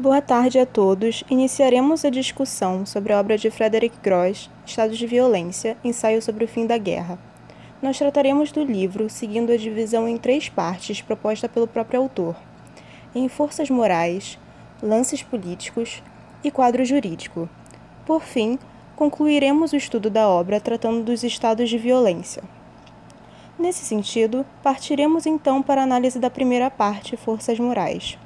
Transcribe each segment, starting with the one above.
Boa tarde a todos. Iniciaremos a discussão sobre a obra de Frederick Gross, Estados de Violência, ensaio sobre o fim da guerra. Nós trataremos do livro seguindo a divisão em três partes proposta pelo próprio autor: em forças morais, lances políticos e quadro jurídico. Por fim, concluiremos o estudo da obra tratando dos estados de violência. Nesse sentido, partiremos então para a análise da primeira parte, forças morais.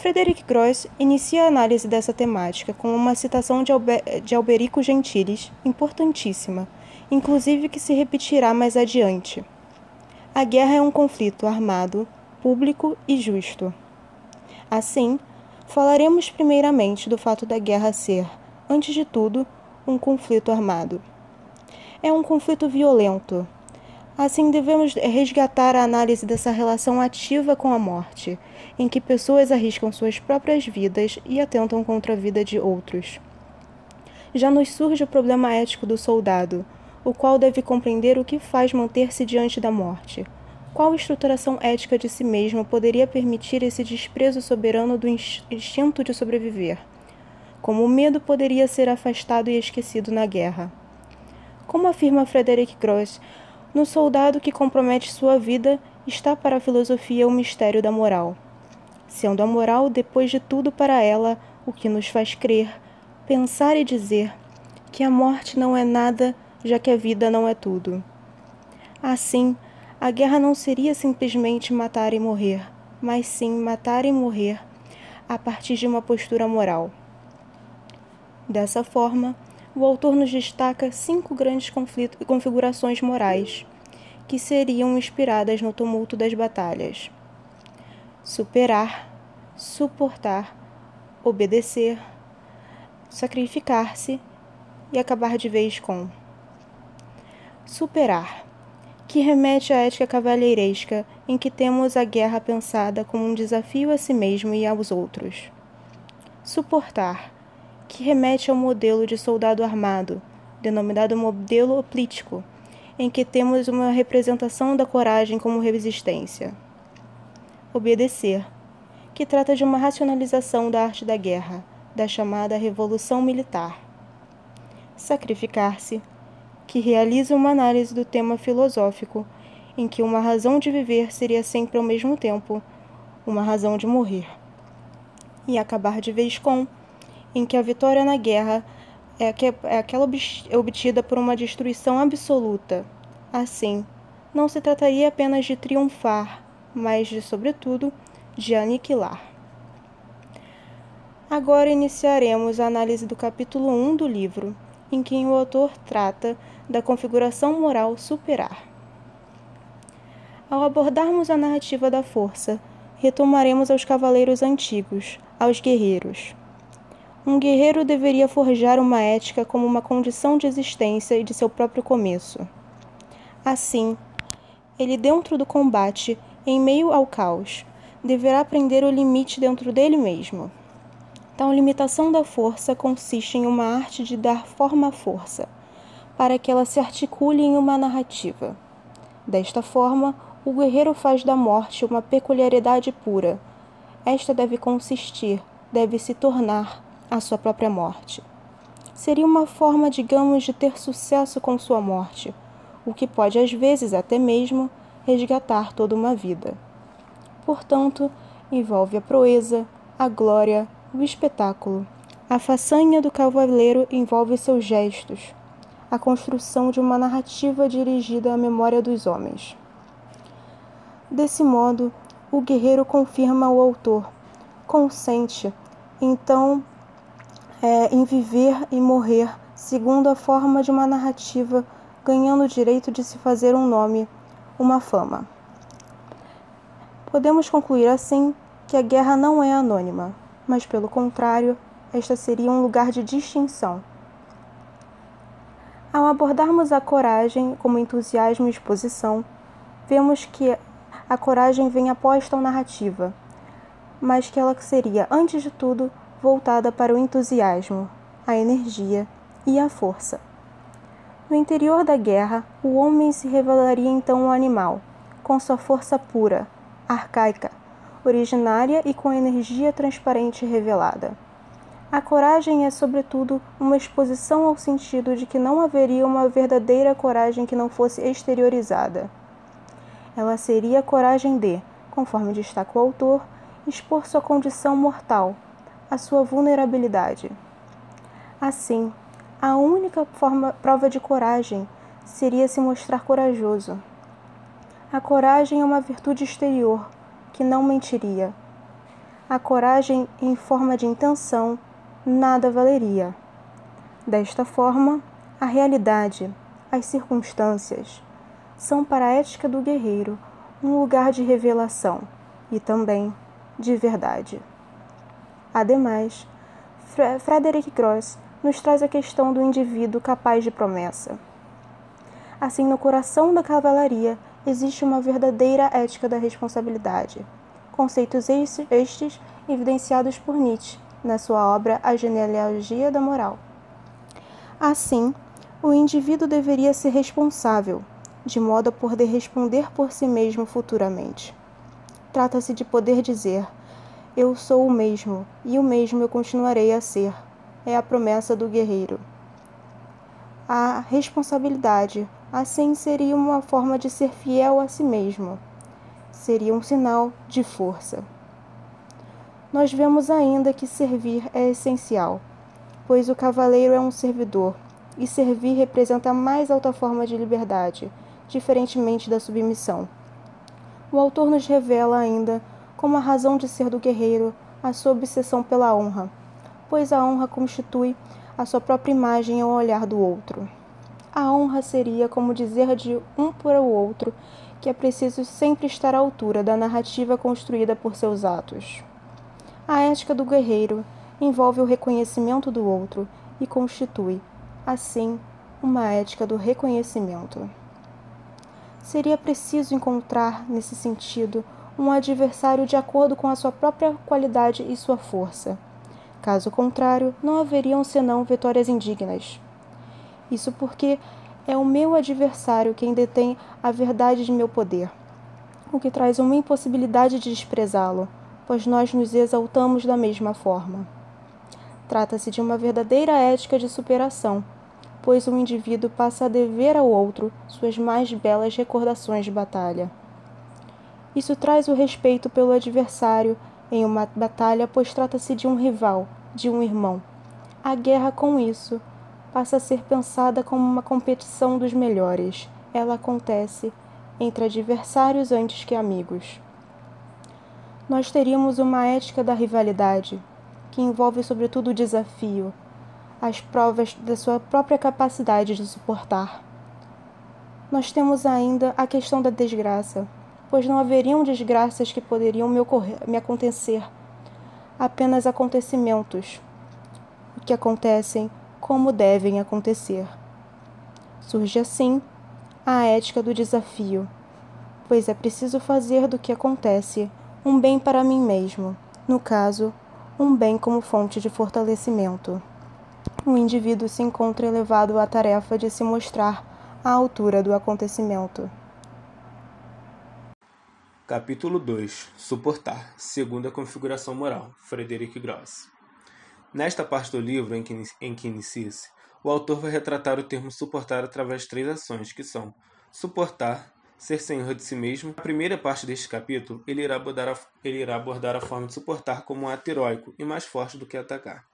Frederic Gross inicia a análise dessa temática com uma citação de, de Alberico Gentilis, importantíssima, inclusive que se repetirá mais adiante. A guerra é um conflito armado, público e justo. Assim, falaremos primeiramente do fato da guerra ser, antes de tudo, um conflito armado. É um conflito violento, Assim, devemos resgatar a análise dessa relação ativa com a morte, em que pessoas arriscam suas próprias vidas e atentam contra a vida de outros. Já nos surge o problema ético do soldado, o qual deve compreender o que faz manter-se diante da morte. Qual estruturação ética de si mesmo poderia permitir esse desprezo soberano do instinto de sobreviver? Como o medo poderia ser afastado e esquecido na guerra? Como afirma Frederick Gross, no soldado que compromete sua vida está para a filosofia o mistério da moral. Sendo a moral, depois de tudo, para ela, o que nos faz crer, pensar e dizer que a morte não é nada, já que a vida não é tudo. Assim, a guerra não seria simplesmente matar e morrer, mas sim matar e morrer a partir de uma postura moral. Dessa forma, o autor nos destaca cinco grandes configurações morais que seriam inspiradas no tumulto das batalhas: superar, suportar, obedecer, sacrificar-se e acabar de vez com. Superar, que remete à ética cavalheiresca em que temos a guerra pensada como um desafio a si mesmo e aos outros. Suportar, que remete ao modelo de soldado armado, denominado modelo oplítico, em que temos uma representação da coragem como resistência. Obedecer, que trata de uma racionalização da arte da guerra, da chamada revolução militar. Sacrificar-se, que realiza uma análise do tema filosófico, em que uma razão de viver seria sempre ao mesmo tempo uma razão de morrer. E acabar de vez com em que a vitória na guerra é, é aquela obtida por uma destruição absoluta. Assim, não se trataria apenas de triunfar, mas de, sobretudo, de aniquilar. Agora iniciaremos a análise do capítulo 1 do livro, em que o autor trata da configuração moral superar. Ao abordarmos a narrativa da força, retomaremos aos cavaleiros antigos, aos guerreiros. Um guerreiro deveria forjar uma ética como uma condição de existência e de seu próprio começo. Assim, ele, dentro do combate, em meio ao caos, deverá aprender o limite dentro dele mesmo. Tal limitação da força consiste em uma arte de dar forma à força, para que ela se articule em uma narrativa. Desta forma, o guerreiro faz da morte uma peculiaridade pura. Esta deve consistir, deve se tornar a sua própria morte. Seria uma forma, digamos, de ter sucesso com sua morte, o que pode às vezes até mesmo resgatar toda uma vida. Portanto, envolve a proeza, a glória, o espetáculo. A façanha do cavaleiro envolve seus gestos, a construção de uma narrativa dirigida à memória dos homens. Desse modo, o guerreiro confirma o autor, consente, então é, em viver e morrer segundo a forma de uma narrativa, ganhando o direito de se fazer um nome, uma fama. Podemos concluir assim que a guerra não é anônima, mas pelo contrário, esta seria um lugar de distinção. Ao abordarmos a coragem como entusiasmo e exposição, vemos que a coragem vem após tal narrativa, mas que ela seria, antes de tudo, voltada para o entusiasmo, a energia e a força. No interior da guerra, o homem se revelaria então um animal, com sua força pura, arcaica, originária e com energia transparente revelada. A coragem é, sobretudo, uma exposição ao sentido de que não haveria uma verdadeira coragem que não fosse exteriorizada. Ela seria a coragem de, conforme destaca o autor, expor sua condição mortal, a sua vulnerabilidade. Assim, a única forma, prova de coragem seria se mostrar corajoso. A coragem é uma virtude exterior que não mentiria. A coragem em forma de intenção nada valeria. Desta forma, a realidade, as circunstâncias, são para a ética do guerreiro um lugar de revelação e também de verdade. Ademais, Frederick Gross nos traz a questão do indivíduo capaz de promessa. Assim, no coração da cavalaria existe uma verdadeira ética da responsabilidade, conceitos estes evidenciados por Nietzsche na sua obra A Genealogia da Moral. Assim, o indivíduo deveria ser responsável, de modo a poder responder por si mesmo futuramente. Trata-se de poder dizer: Eu sou o mesmo, e o mesmo eu continuarei a ser. É a promessa do guerreiro. A responsabilidade, assim, seria uma forma de ser fiel a si mesmo. Seria um sinal de força. Nós vemos ainda que servir é essencial, pois o cavaleiro é um servidor, e servir representa a mais alta forma de liberdade, diferentemente da submissão. O autor nos revela ainda como a razão de ser do guerreiro a sua obsessão pela honra, pois a honra constitui a sua própria imagem ao olhar do outro. A honra seria como dizer de um para o outro que é preciso sempre estar à altura da narrativa construída por seus atos. A ética do guerreiro envolve o reconhecimento do outro e constitui, assim, uma ética do reconhecimento. Seria preciso encontrar, nesse sentido, um adversário de acordo com a sua própria qualidade e sua força. Caso contrário, não haveriam senão vitórias indignas. Isso porque é o meu adversário quem detém a verdade de meu poder, o que traz uma impossibilidade de desprezá-lo, pois nós nos exaltamos da mesma forma. Trata-se de uma verdadeira ética de superação, pois o indivíduo passa a dever ao outro suas mais belas recordações de batalha. Isso traz o respeito pelo adversário em uma batalha, pois trata-se de um rival, de um irmão. A guerra, com isso, passa a ser pensada como uma competição dos melhores. Ela acontece entre adversários antes que amigos. Nós teríamos uma ética da rivalidade, que envolve sobretudo o desafio, as provas da sua própria capacidade de suportar. Nós temos ainda a questão da desgraça, pois não haveriam desgraças que poderiam me, ocorrer, me acontecer, apenas acontecimentos, que acontecem como devem acontecer. Surge assim a ética do desafio, pois é preciso fazer do que acontece um bem para mim mesmo, no caso, um bem como fonte de fortalecimento o indivíduo se encontra elevado à tarefa de se mostrar à altura do acontecimento. Capítulo 2 Suportar Segunda configuração moral Frederick Gross Nesta parte do livro em que, em que inicia-se, o autor vai retratar o termo suportar através de três ações, que são suportar, ser senhor de si mesmo. Na primeira parte deste capítulo, ele irá abordar a, ele irá abordar a forma de suportar como um ato heróico e mais forte do que atacar.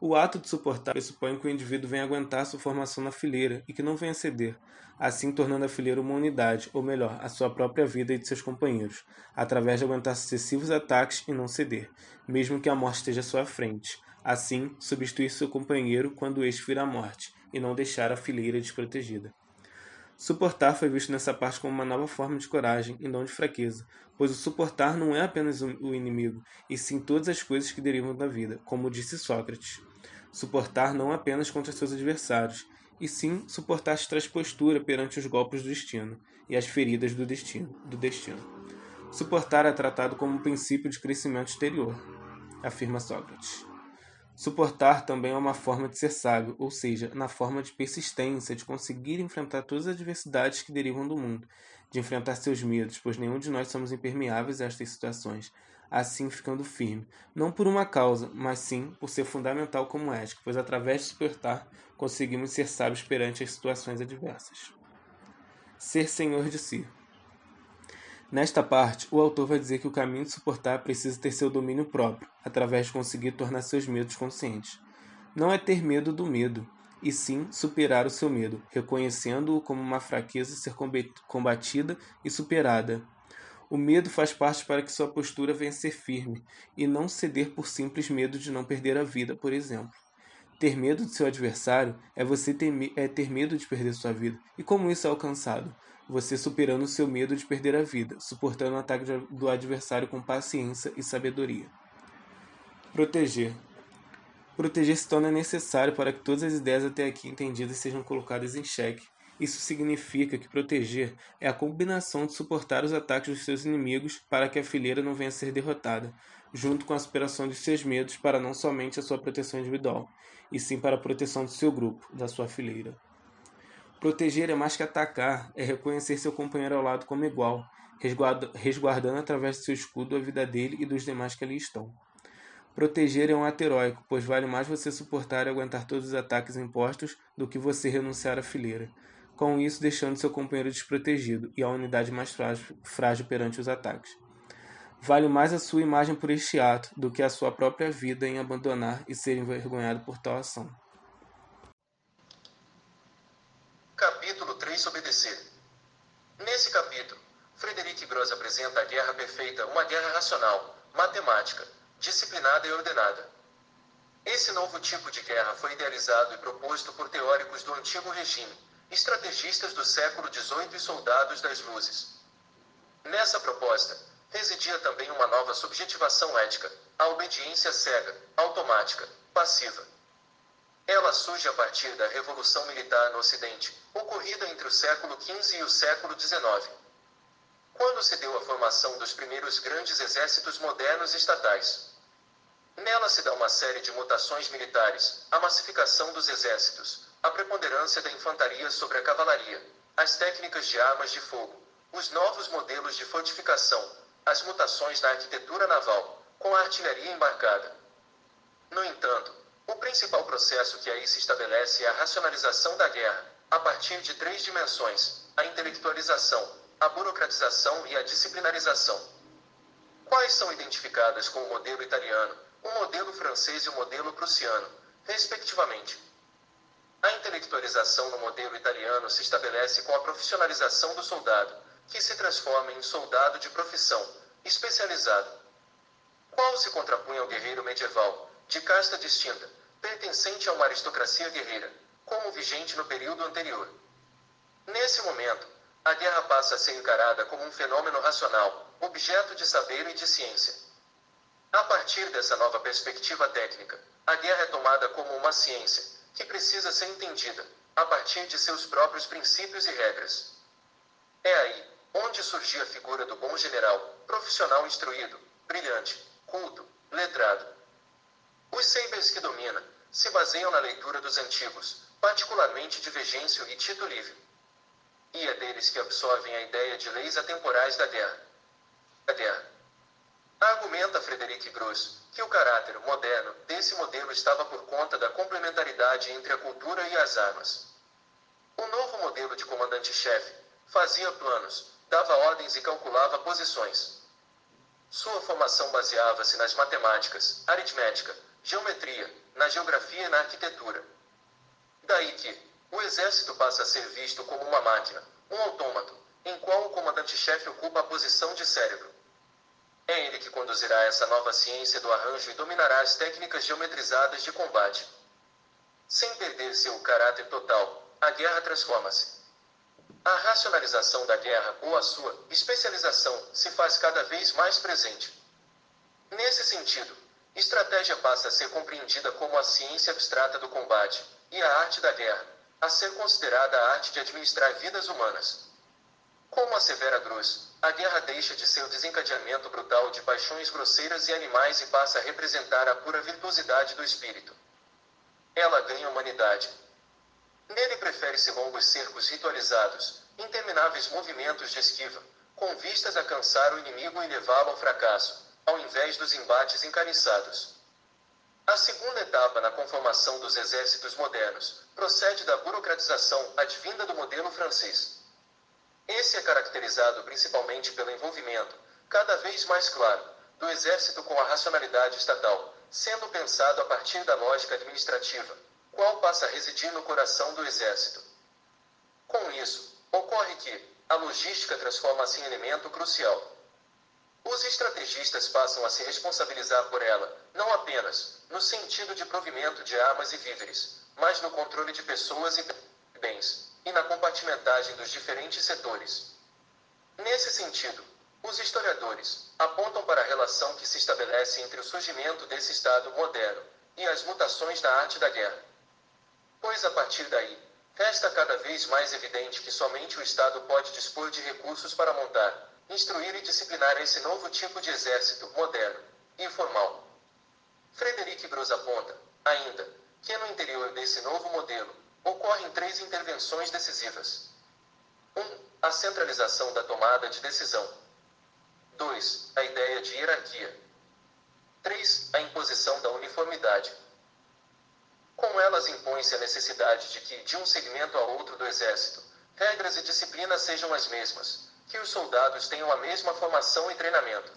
O ato de suportar pressupõe que o indivíduo venha aguentar sua formação na fileira e que não venha ceder, assim tornando a fileira uma unidade, ou melhor, a sua própria vida e de seus companheiros, através de aguentar sucessivos ataques e não ceder, mesmo que a morte esteja à sua frente. Assim, substituir seu companheiro quando este vir à morte, e não deixar a fileira desprotegida. Suportar foi visto nessa parte como uma nova forma de coragem e não de fraqueza, pois o suportar não é apenas o inimigo, e sim todas as coisas que derivam da vida, como disse Sócrates. Suportar não apenas contra seus adversários, e sim suportar as transpostura perante os golpes do destino e as feridas do destino. Do destino. Suportar é tratado como um princípio de crescimento exterior, afirma Sócrates. Suportar também é uma forma de ser sábio, ou seja, na forma de persistência, de conseguir enfrentar todas as adversidades que derivam do mundo, de enfrentar seus medos, pois nenhum de nós somos impermeáveis a estas situações, assim ficando firme, não por uma causa, mas sim por ser fundamental como ética, pois através de suportar conseguimos ser sábios perante as situações adversas. Ser senhor de si. Nesta parte, o autor vai dizer que o caminho de suportar precisa ter seu domínio próprio, através de conseguir tornar seus medos conscientes. Não é ter medo do medo, e sim superar o seu medo, reconhecendo-o como uma fraqueza a ser combatida e superada. O medo faz parte para que sua postura venha ser firme e não ceder por simples medo de não perder a vida, por exemplo. Ter medo de seu adversário é você ter, é ter medo de perder sua vida. E como isso é alcançado? Você superando o seu medo de perder a vida, suportando o ataque do adversário com paciência e sabedoria. Proteger. Proteger se torna necessário para que todas as ideias até aqui entendidas sejam colocadas em xeque. Isso significa que proteger é a combinação de suportar os ataques dos seus inimigos para que a fileira não venha a ser derrotada, junto com a superação de seus medos para não somente a sua proteção individual, e sim para a proteção do seu grupo, da sua fileira. Proteger é mais que atacar, é reconhecer seu companheiro ao lado como igual, resguardando através do seu escudo a vida dele e dos demais que ali estão. Proteger é um ato heróico, pois vale mais você suportar e aguentar todos os ataques impostos do que você renunciar à fileira, com isso deixando seu companheiro desprotegido e a unidade mais frágil, perante os ataques. Vale mais a sua imagem por este ato do que a sua própria vida em abandonar e ser envergonhado por tal ação. Capítulo 3 Obedecer Nesse capítulo, Frederic Gross apresenta a guerra perfeita, uma guerra racional, matemática, disciplinada e ordenada. Esse novo tipo de guerra foi idealizado e proposto por teóricos do antigo regime, estrategistas do século XVIII e soldados das luzes. Nessa proposta, residia também uma nova subjetivação ética, a obediência cega, automática, passiva. Ela surge a partir da Revolução Militar no Ocidente, ocorrida entre o século XV e o século XIX. Quando se deu a formação dos primeiros grandes exércitos modernos estatais. Nela se dá uma série de mutações militares, a massificação dos exércitos, a preponderância da infantaria sobre a cavalaria, as técnicas de armas de fogo, os novos modelos de fortificação, as mutações na arquitetura naval, com a artilharia embarcada. No entanto, o principal processo que aí se estabelece é a racionalização da guerra, a partir de três dimensões: a intelectualização, a burocratização e a disciplinarização. Quais são identificadas com o modelo italiano, o modelo francês e o modelo prussiano, respectivamente. A intelectualização no modelo italiano se estabelece com a profissionalização do soldado, que se transforma em soldado de profissão, especializado. Qual se contrapunha ao guerreiro medieval, de casta distinta, pertencente a uma aristocracia guerreira, como vigente no período anterior. Nesse momento, a guerra passa a ser encarada como um fenômeno racional, objeto de saber e de ciência. A partir dessa nova perspectiva técnica, a guerra é tomada como uma ciência, que precisa ser entendida, a partir de seus próprios princípios e regras. É aí onde surgia a figura do bom general, profissional instruído, brilhante, culto, letrado. Os sabers que domina se baseiam na leitura dos antigos, particularmente de Vigêncio e Tito Livio. E é deles que absorvem a ideia de leis atemporais da guerra. A guerra Argumenta Frederic Gross que o caráter moderno desse modelo estava por conta da complementaridade entre a cultura e as armas. O novo modelo de comandante-chefe fazia planos, dava ordens e calculava posições. Sua formação baseava-se nas matemáticas, aritmética, geometria, na geografia e na arquitetura. Daí que o exército passa a ser visto como uma máquina, um autômato, em qual o comandante-chefe ocupa a posição de cérebro. É ele que conduzirá essa nova ciência do arranjo e dominará as técnicas geometrizadas de combate. Sem perder seu caráter total, a guerra transforma-se. A racionalização da guerra ou a sua especialização se faz cada vez mais presente. Nesse sentido, estratégia passa a ser compreendida como a ciência abstrata do combate e a arte da guerra, a ser considerada a arte de administrar vidas humanas. Como assevera Gross, a guerra deixa de ser o desencadeamento brutal de paixões grosseiras e animais e passa a representar a pura virtuosidade do espírito. Ela ganha humanidade. Nele prefere-se longos cercos ritualizados, intermináveis movimentos de esquiva, com vistas a cansar o inimigo e levá-lo ao fracasso, ao invés dos embates encariçados. A segunda etapa na conformação dos exércitos modernos procede da burocratização advinda do modelo francês. Esse é caracterizado principalmente pelo envolvimento, cada vez mais claro, do exército com a racionalidade estatal, sendo pensado a partir da lógica administrativa, qual passa a residir no coração do exército. Com isso, ocorre que a logística transforma-se em elemento crucial. Os estrategistas passam a se responsabilizar por ela, não apenas no sentido de provimento de armas e víveres, mas no controle de pessoas e bens, e na compartimentagem dos diferentes setores. Nesse sentido, os historiadores apontam para a relação que se estabelece entre o surgimento desse Estado moderno e as mutações na arte da guerra. Pois a partir daí, resta cada vez mais evidente que somente o Estado pode dispor de recursos para montar, instruir e disciplinar esse novo tipo de exército moderno e formal. Frederic Gros aponta, ainda, que no interior desse novo modelo ocorrem três intervenções decisivas. 1. Um, a centralização da tomada de decisão. 2. A ideia de hierarquia. 3. A imposição da uniformidade. Com elas impõe-se a necessidade de que, de um segmento a outro do exército, regras e disciplinas sejam as mesmas, que os soldados tenham a mesma formação e treinamento.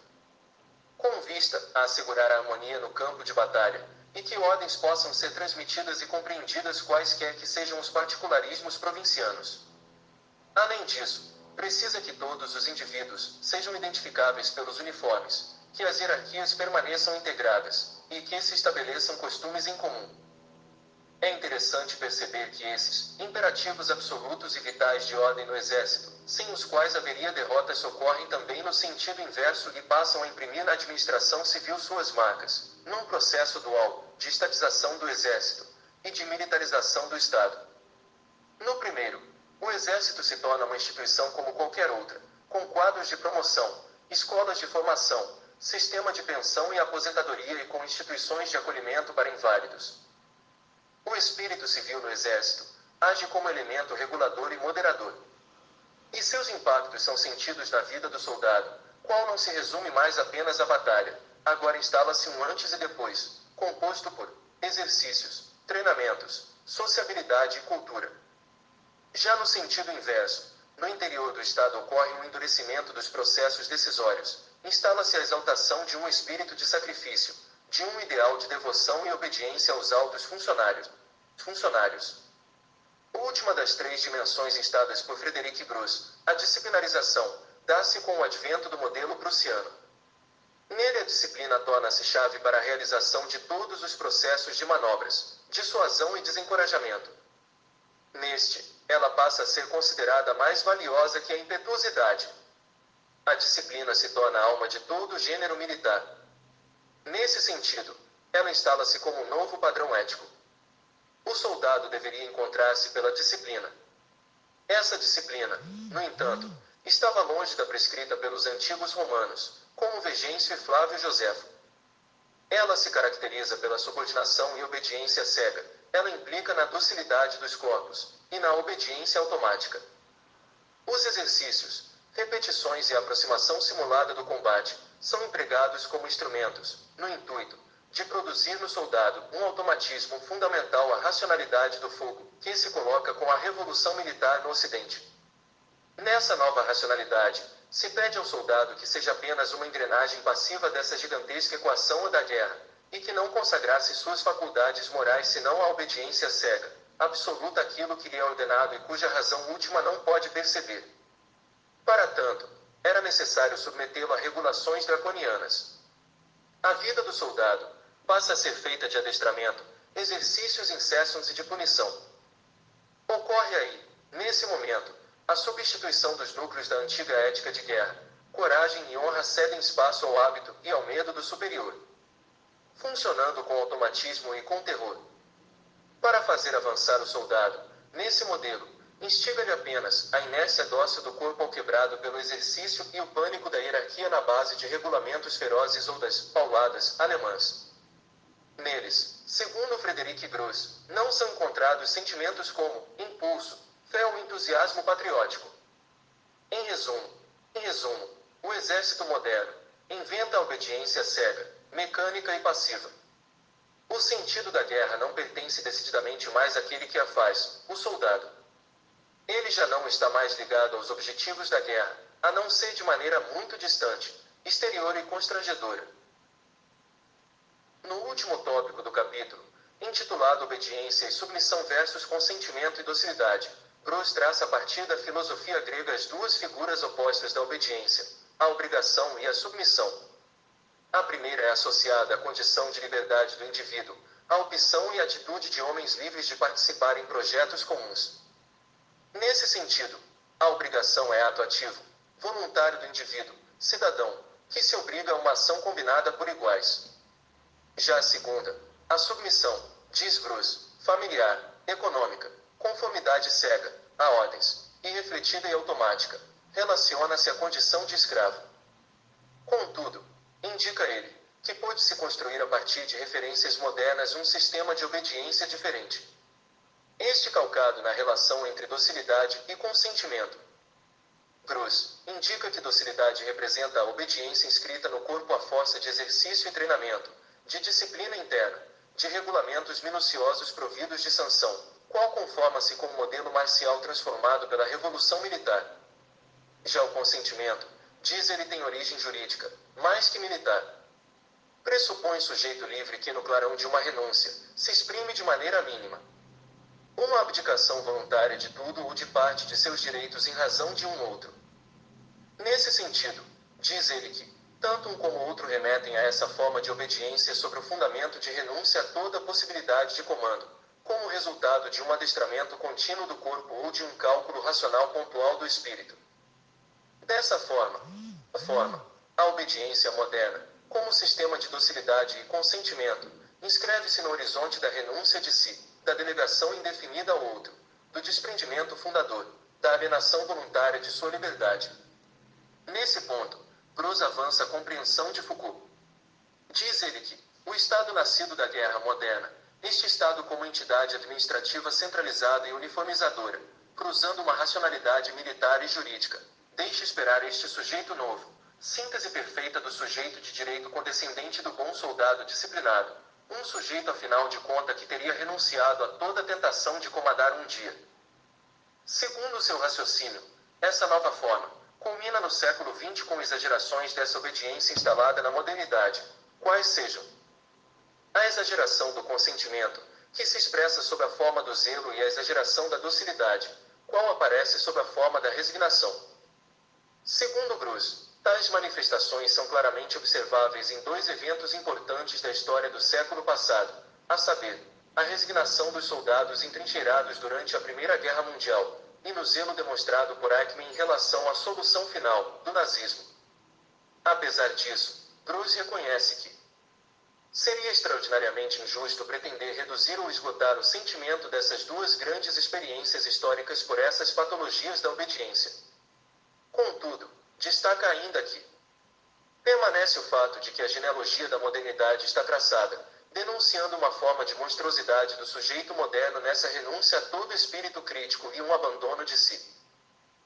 Com vista a assegurar a harmonia no campo de batalha, e que ordens possam ser transmitidas e compreendidas quaisquer que sejam os particularismos provincianos. Além disso, precisa que todos os indivíduos sejam identificáveis pelos uniformes, que as hierarquias permaneçam integradas, e que se estabeleçam costumes em comum. É interessante perceber que esses imperativos absolutos e vitais de ordem no exército, sem os quais haveria derrotas, ocorrem também no sentido inverso e passam a imprimir na administração civil suas marcas, num processo dual de estatização do exército e de militarização do Estado. No primeiro, o exército se torna uma instituição como qualquer outra, com quadros de promoção, escolas de formação, sistema de pensão e aposentadoria e com instituições de acolhimento para inválidos. O espírito civil no Exército age como elemento regulador e moderador. E seus impactos são sentidos na vida do soldado, qual não se resume mais apenas à batalha, agora instala-se um antes e depois, composto por exercícios, treinamentos, sociabilidade e cultura. Já no sentido inverso, no interior do Estado ocorre um endurecimento dos processos decisórios, instala-se a exaltação de um espírito de sacrifício, de um ideal de devoção e obediência aos altos funcionários. funcionários. Última das três dimensões instadas por Frederic Gros, a disciplinarização, dá-se com o advento do modelo prussiano. Nele a disciplina torna-se chave para a realização de todos os processos de manobras, dissuasão e desencorajamento. Neste, ela passa a ser considerada mais valiosa que a impetuosidade. A disciplina se torna a alma de todo o gênero militar. Nesse sentido, ela instala-se como um novo padrão ético. O soldado deveria encontrar-se pela disciplina. Essa disciplina, no entanto, estava longe da prescrita pelos antigos romanos, como Vegêncio e Flávio Joséfo. Ela se caracteriza pela subordinação e obediência cega. Ela implica na docilidade dos corpos e na obediência automática. Os exercícios, repetições e aproximação simulada do combate são empregados como instrumentos, no intuito de produzir no soldado um automatismo fundamental à racionalidade do fogo, que se coloca com a revolução militar no Ocidente. Nessa nova racionalidade, se pede ao soldado que seja apenas uma engrenagem passiva dessa gigantesca equação da guerra, e que não consagrasse suas faculdades morais senão a obediência cega, absoluta àquilo que lhe é ordenado e cuja razão última não pode perceber. Para tanto, era necessário submetê-lo a regulações draconianas. A vida do soldado passa a ser feita de adestramento, exercícios incessos e de punição. Ocorre aí, nesse momento, a substituição dos núcleos da antiga ética de guerra. Coragem e honra cedem espaço ao hábito e ao medo do superior. Funcionando com automatismo e com terror. Para fazer avançar o soldado, nesse modelo, Instiga-lhe apenas a inércia dócil do corpo ao quebrado pelo exercício e o pânico da hierarquia na base de regulamentos ferozes ou das pauladas alemãs. Neles, segundo Frederic Gross, não são encontrados sentimentos como impulso, fé ou entusiasmo patriótico. Em resumo, em resumo, o exército moderno inventa a obediência cega, mecânica e passiva. O sentido da guerra não pertence decididamente mais àquele que a faz, o soldado. Ele já não está mais ligado aos objetivos da guerra, a não ser de maneira muito distante, exterior e constrangedora. No último tópico do capítulo, intitulado Obediência e Submissão versus Consentimento e Docilidade, Gross traça a partir da filosofia grega as duas figuras opostas da obediência, a obrigação e a submissão. A primeira é associada à condição de liberdade do indivíduo, à opção e atitude de homens livres de participar em projetos comuns. Nesse sentido, a obrigação é ato ativo, voluntário do indivíduo, cidadão, que se obriga a uma ação combinada por iguais. Já a segunda, a submissão, diz Bruce, familiar, econômica, conformidade cega, a ordens, irrefletida e automática, relaciona-se à condição de escravo. Contudo, indica ele, que pode-se construir a partir de referências modernas um sistema de obediência diferente. Este calcado na relação entre docilidade e consentimento. Cruz indica que docilidade representa a obediência inscrita no corpo à força de exercício e treinamento, de disciplina interna, de regulamentos minuciosos providos de sanção, qual conforma-se com o modelo marcial transformado pela Revolução Militar. Já o consentimento, diz ele, tem origem jurídica, mais que militar. Pressupõe sujeito livre que, no clarão de uma renúncia, se exprime de maneira mínima. Uma abdicação voluntária de tudo ou de parte de seus direitos em razão de um outro. Nesse sentido, diz ele que, tanto um como outro remetem a essa forma de obediência sobre o fundamento de renúncia a toda possibilidade de comando, como resultado de um adestramento contínuo do corpo ou de um cálculo racional pontual do espírito. Dessa forma, a forma, a obediência moderna, como sistema de docilidade e consentimento, inscreve-se no horizonte da renúncia de si, da delegação indefinida ao outro, do desprendimento fundador, da alienação voluntária de sua liberdade. Nesse ponto, Gross avança a compreensão de Foucault. Diz ele que o Estado nascido da guerra moderna, este Estado como entidade administrativa centralizada e uniformizadora, cruzando uma racionalidade militar e jurídica, deixa esperar este sujeito novo, síntese perfeita do sujeito de direito condescendente do bom soldado disciplinado, um sujeito afinal de conta que teria renunciado a toda tentação de comandar um dia. Segundo seu raciocínio, essa nova forma culmina no século XX com exagerações dessa obediência instalada na modernidade, quais sejam a exageração do consentimento, que se expressa sob a forma do zelo, e a exageração da docilidade, qual aparece sob a forma da resignação. Segundo Bruce, tais manifestações são claramente observáveis em dois eventos importantes da história do século passado, a saber, a resignação dos soldados entrincheirados durante a Primeira Guerra Mundial, e no zelo demonstrado por Eichmann em relação à solução final do nazismo. Apesar disso, Bruce reconhece que seria extraordinariamente injusto pretender reduzir ou esgotar o sentimento dessas duas grandes experiências históricas por essas patologias da obediência. Contudo, destaca ainda que permanece o fato de que a genealogia da modernidade está traçada, denunciando uma forma de monstruosidade do sujeito moderno nessa renúncia a todo espírito crítico e um abandono de si.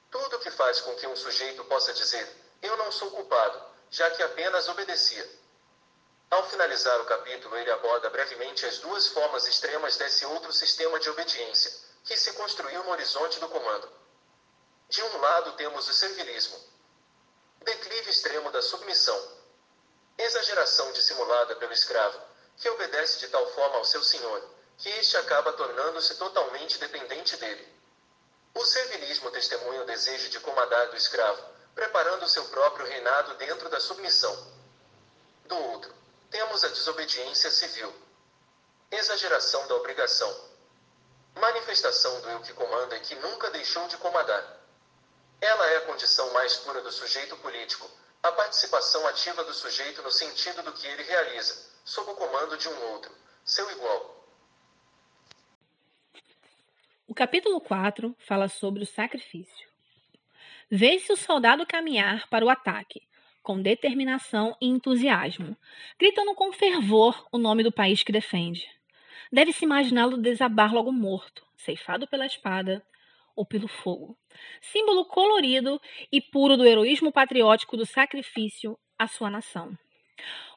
Tudo que faz com que um sujeito possa dizer: Eu não sou culpado, já que apenas obedecia. Ao finalizar o capítulo, ele aborda brevemente as duas formas extremas desse outro sistema de obediência, que se construiu no horizonte do comando. De um lado temos o servilismo. Declive extremo da submissão. Exageração dissimulada pelo escravo, que obedece de tal forma ao seu senhor, que este acaba tornando-se totalmente dependente dele. O servilismo testemunha o desejo de comandar do escravo, preparando seu próprio reinado dentro da submissão. Do outro, temos a desobediência civil. Exageração da obrigação. Manifestação do eu que comanda e que nunca deixou de comandar. Ela é a condição mais pura do sujeito político, a participação ativa do sujeito no sentido do que ele realiza, sob o comando de um outro, seu igual. O capítulo 4 fala sobre o sacrifício. Vê-se o soldado caminhar para o ataque, com determinação e entusiasmo, gritando com fervor o nome do país que defende. Deve-se imaginá-lo desabar logo morto, ceifado pela espada, ou pelo fogo, símbolo colorido e puro do heroísmo patriótico do sacrifício à sua nação.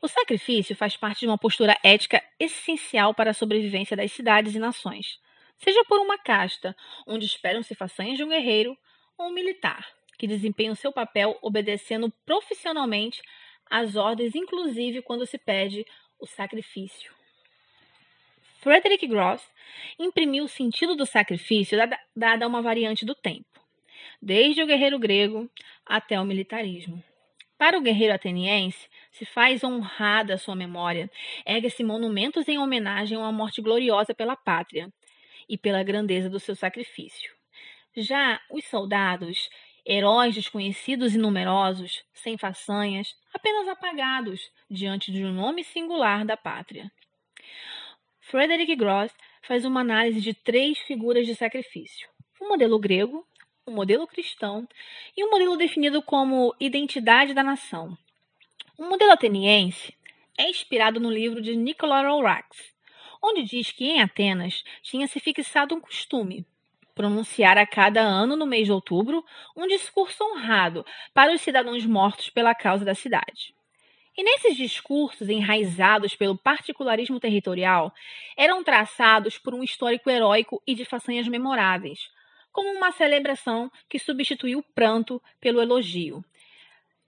O sacrifício faz parte de uma postura ética essencial para a sobrevivência das cidades e nações, seja por uma casta, onde esperam-se façanhas de um guerreiro, ou um militar, que desempenha o seu papel obedecendo profissionalmente às ordens, inclusive quando se pede o sacrifício. Frederick Gross imprimiu o sentido do sacrifício dada uma variante do tempo, desde o guerreiro grego até o militarismo. Para o guerreiro ateniense, se faz honrada a sua memória, ergue-se monumentos em homenagem a uma morte gloriosa pela pátria e pela grandeza do seu sacrifício. Já os soldados, heróis desconhecidos e numerosos, sem façanhas, apenas apagados diante de um nome singular da pátria. Frederick Gross faz uma análise de três figuras de sacrifício: o modelo grego, o modelo cristão e um modelo definido como identidade da nação. O modelo ateniense é inspirado no livro de Nicolas Rorax, onde diz que em Atenas tinha se fixado um costume pronunciar a cada ano no mês de outubro um discurso honrado para os cidadãos mortos pela causa da cidade. E nesses discursos enraizados pelo particularismo territorial, eram traçados por um histórico heróico e de façanhas memoráveis, como uma celebração que substituiu o pranto pelo elogio,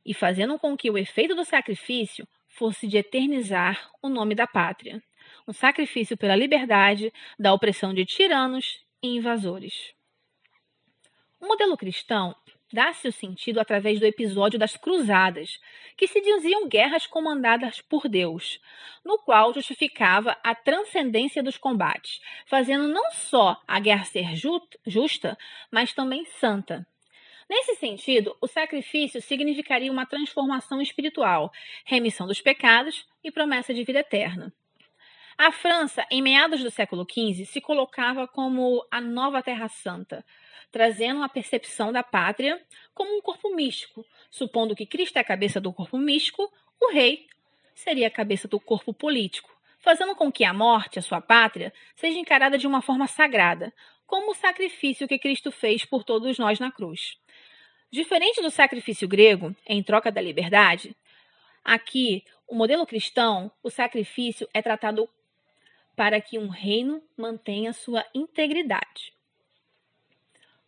e fazendo com que o efeito do sacrifício fosse de eternizar o nome da pátria, um sacrifício pela liberdade da opressão de tiranos e invasores. O modelo cristão dá-se o sentido através do episódio das Cruzadas, que se diziam guerras comandadas por Deus, no qual justificava a transcendência dos combates, fazendo não só a guerra ser justa, mas também santa. Nesse sentido, o sacrifício significaria uma transformação espiritual, remissão dos pecados e promessa de vida eterna. A França, em meados do século XV, se colocava como a nova Terra Santa, trazendo a percepção da pátria como um corpo místico, supondo que Cristo é a cabeça do corpo místico, o rei seria a cabeça do corpo político, fazendo com que a morte, a sua pátria, seja encarada de uma forma sagrada, como o sacrifício que Cristo fez por todos nós na cruz. Diferente do sacrifício grego, em troca da liberdade, aqui, o modelo cristão, o sacrifício é tratado para que um reino mantenha sua integridade.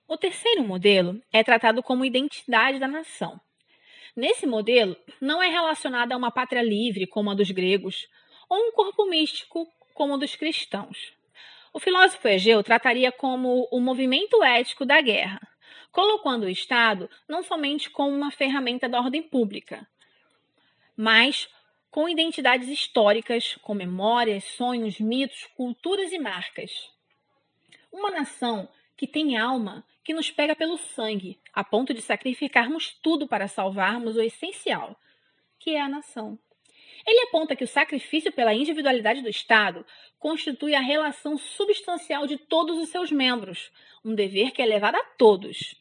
O terceiro modelo é tratado como identidade da nação. Nesse modelo, não é relacionada a uma pátria livre, como a dos gregos, ou um corpo místico, como o dos cristãos. O filósofo Egeu trataria como o movimento ético da guerra, colocando o Estado não somente como uma ferramenta da ordem pública, mas com identidades históricas, com memórias, sonhos, mitos, culturas e marcas. Uma nação que tem alma que nos pega pelo sangue, a ponto de sacrificarmos tudo para salvarmos o essencial, que é a nação. Ele aponta que o sacrifício pela individualidade do Estado constitui a relação substancial de todos os seus membros, um dever que é levado a todos.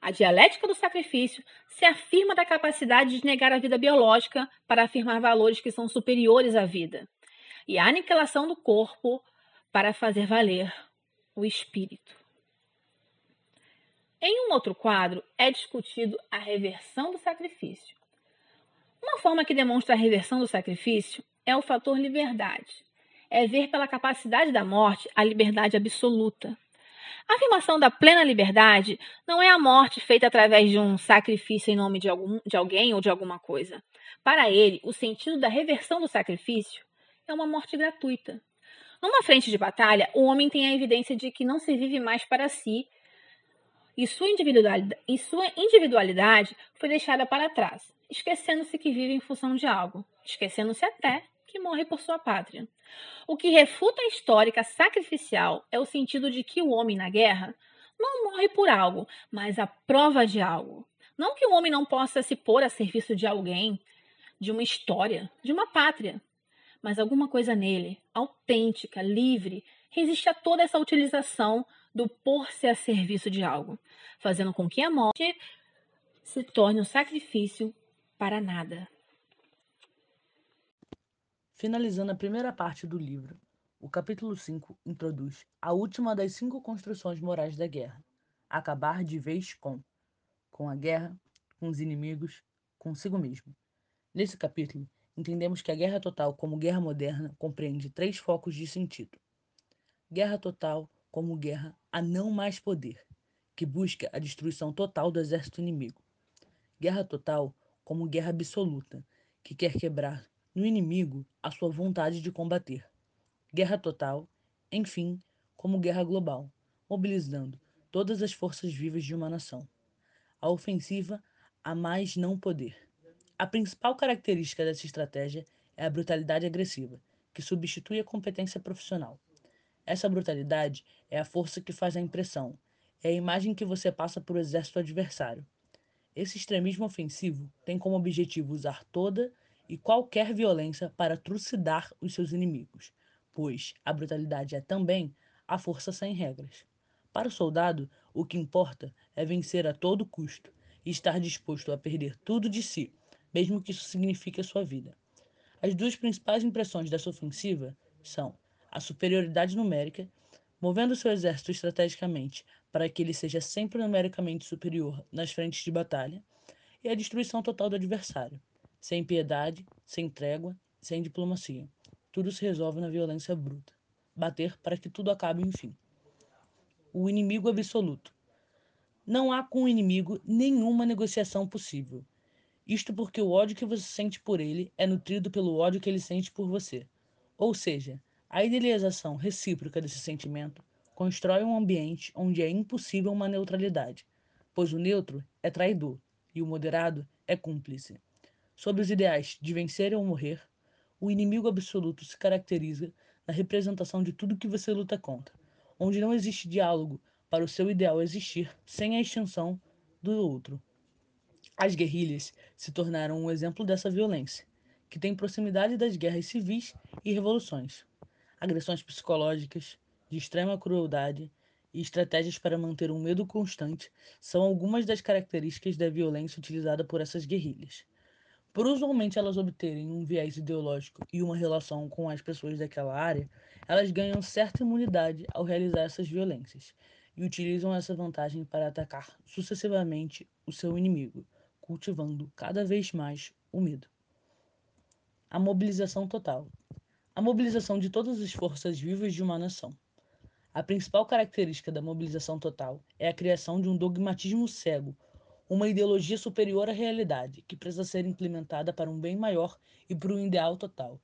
A dialética do sacrifício se afirma da capacidade de negar a vida biológica para afirmar valores que são superiores à vida, e a aniquilação do corpo para fazer valer o espírito. Em um outro quadro, é discutido a reversão do sacrifício. Uma forma que demonstra a reversão do sacrifício é o fator liberdade. É ver pela capacidade da morte a liberdade absoluta. A afirmação da plena liberdade não é a morte feita através de um sacrifício em nome de, algum, de alguém ou de alguma coisa. Para ele, o sentido da reversão do sacrifício é uma morte gratuita. Numa frente de batalha, o homem tem a evidência de que não se vive mais para si e sua individualidade, e sua individualidade foi deixada para trás, esquecendo-se que vive em função de algo, esquecendo-se até que morre por sua pátria. O que refuta a histórica sacrificial é o sentido de que o homem na guerra não morre por algo, mas a prova de algo. Não que o homem não possa se pôr a serviço de alguém, de uma história, de uma pátria, mas alguma coisa nele, autêntica, livre, resiste a toda essa utilização do pôr-se a serviço de algo, fazendo com que a morte se torne um sacrifício para nada. Finalizando a primeira parte do livro, o capítulo 5 introduz a última das cinco construções morais da guerra, acabar de vez com, com a guerra, com os inimigos, consigo mesmo. Nesse capítulo, entendemos que a guerra total como guerra moderna compreende três focos de sentido. Guerra total como guerra a não mais poder, que busca a destruição total do exército inimigo. Guerra total como guerra absoluta, que quer quebrar no inimigo a sua vontade de combater. Guerra total, enfim, como guerra global, mobilizando todas as forças vivas de uma nação. A ofensiva a mais não poder. A principal característica dessa estratégia é a brutalidade agressiva, que substitui a competência profissional. Essa brutalidade é a força que faz a impressão, é a imagem que você passa para o exército adversário. Esse extremismo ofensivo tem como objetivo usar toda e qualquer violência para trucidar os seus inimigos, pois a brutalidade é também a força sem regras. Para o soldado, o que importa é vencer a todo custo e estar disposto a perder tudo de si, mesmo que isso signifique a sua vida. As duas principais impressões dessa ofensiva são a superioridade numérica, movendo seu exército estrategicamente para que ele seja sempre numericamente superior nas frentes de batalha, e a destruição total do adversário, sem piedade, sem trégua, sem diplomacia. Tudo se resolve na violência bruta bater para que tudo acabe enfim. O inimigo absoluto. Não há com o inimigo nenhuma negociação possível. Isto porque o ódio que você sente por ele é nutrido pelo ódio que ele sente por você. Ou seja, a idealização recíproca desse sentimento constrói um ambiente onde é impossível uma neutralidade, pois o neutro é traidor e o moderado é cúmplice. Sob os ideais de vencer ou morrer, o inimigo absoluto se caracteriza na representação de tudo que você luta contra, onde não existe diálogo para o seu ideal existir sem a extinção do outro. As guerrilhas se tornaram um exemplo dessa violência, que tem proximidade das guerras civis e revoluções. Agressões psicológicas, de extrema crueldade e estratégias para manter um medo constante são algumas das características da violência utilizada por essas guerrilhas. Por usualmente elas obterem um viés ideológico e uma relação com as pessoas daquela área, elas ganham certa imunidade ao realizar essas violências e utilizam essa vantagem para atacar sucessivamente o seu inimigo, cultivando cada vez mais o medo. A mobilização total. A mobilização de todas as forças vivas de uma nação. A principal característica da mobilização total é a criação de um dogmatismo cego uma ideologia superior à realidade, que precisa ser implementada para um bem maior e para um ideal total.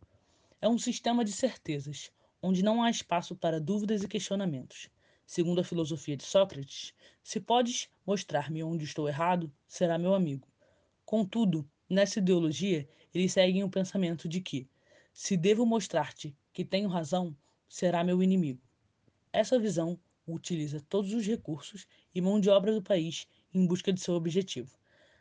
É um sistema de certezas, onde não há espaço para dúvidas e questionamentos. Segundo a filosofia de Sócrates, se podes mostrar-me onde estou errado, será meu amigo. Contudo, nessa ideologia, eles seguem o pensamento de que, se devo mostrar-te que tenho razão, será meu inimigo. Essa visão utiliza todos os recursos e mão de obra do país em busca de seu objetivo.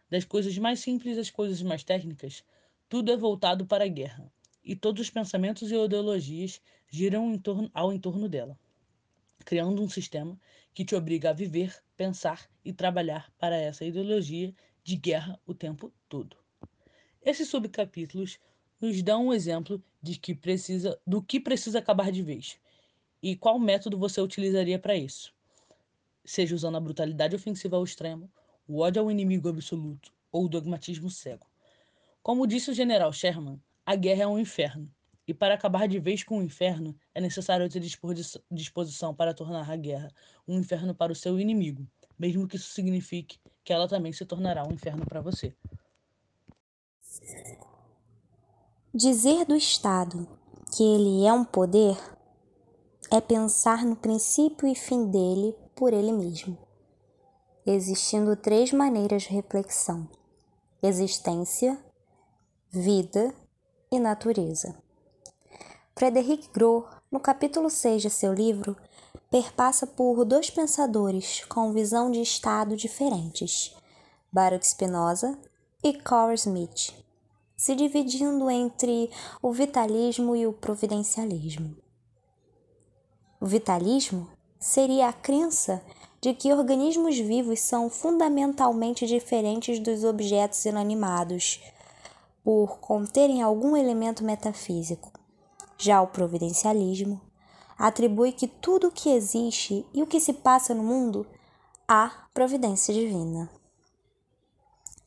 Das coisas mais simples às coisas mais técnicas, tudo é voltado para a guerra, e todos os pensamentos e ideologias giram em torno, ao entorno dela, criando um sistema que te obriga a viver, pensar e trabalhar para essa ideologia de guerra o tempo todo. Esses subcapítulos nos dão um exemplo de que precisa, do que precisa acabar de vez e qual método você utilizaria para isso seja usando a brutalidade ofensiva ao extremo, o ódio ao inimigo absoluto ou o dogmatismo cego. Como disse o general Sherman, a guerra é um inferno, e para acabar de vez com o inferno é necessário ter disposição para tornar a guerra um inferno para o seu inimigo, mesmo que isso signifique que ela também se tornará um inferno para você. Dizer do Estado que ele é um poder é pensar no princípio e fim dele por ele mesmo, existindo três maneiras de reflexão: existência, vida e natureza. Frederic Gros, no capítulo 6 de seu livro, perpassa por dois pensadores com visão de estado diferentes, Baruch Spinoza e Carl Smith, se dividindo entre o vitalismo e o providencialismo. O vitalismo seria a crença de que organismos vivos são fundamentalmente diferentes dos objetos inanimados, por conterem algum elemento metafísico. Já o providencialismo atribui que tudo o que existe e o que se passa no mundo à providência divina.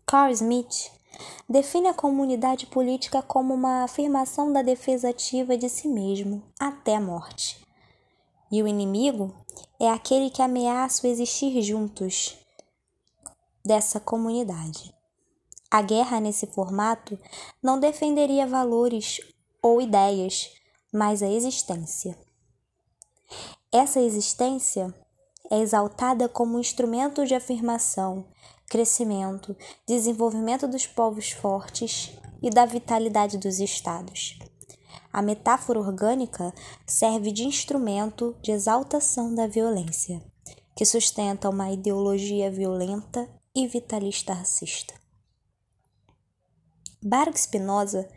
Carl Smith define a comunidade política como uma afirmação da defesa ativa de si mesmo até a morte. E o inimigo é aquele que ameaça o existir juntos dessa comunidade. A guerra nesse formato não defenderia valores ou ideias, mas a existência. Essa existência é exaltada como instrumento de afirmação, crescimento, desenvolvimento dos povos fortes e da vitalidade dos estados. A metáfora orgânica serve de instrumento de exaltação da violência, que sustenta uma ideologia violenta e vitalista racista. Baruch Spinoza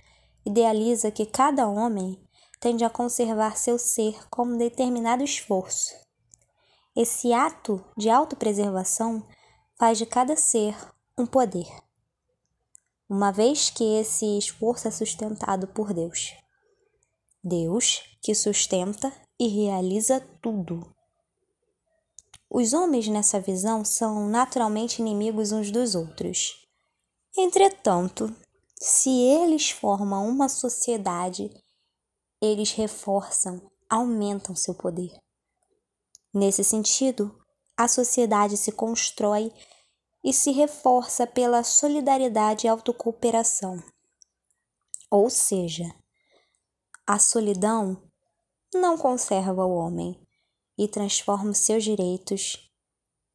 idealiza que cada homem tende a conservar seu ser como determinado esforço. Esse ato de autopreservação faz de cada ser um poder, uma vez que esse esforço é sustentado por Deus. Deus que sustenta e realiza tudo. Os homens nessa visão são naturalmente inimigos uns dos outros. Entretanto, se eles formam uma sociedade, eles reforçam, aumentam seu poder. Nesse sentido, a sociedade se constrói e se reforça pela solidariedade e autocooperação. Ou seja, a solidão não conserva o homem e transforma os seus direitos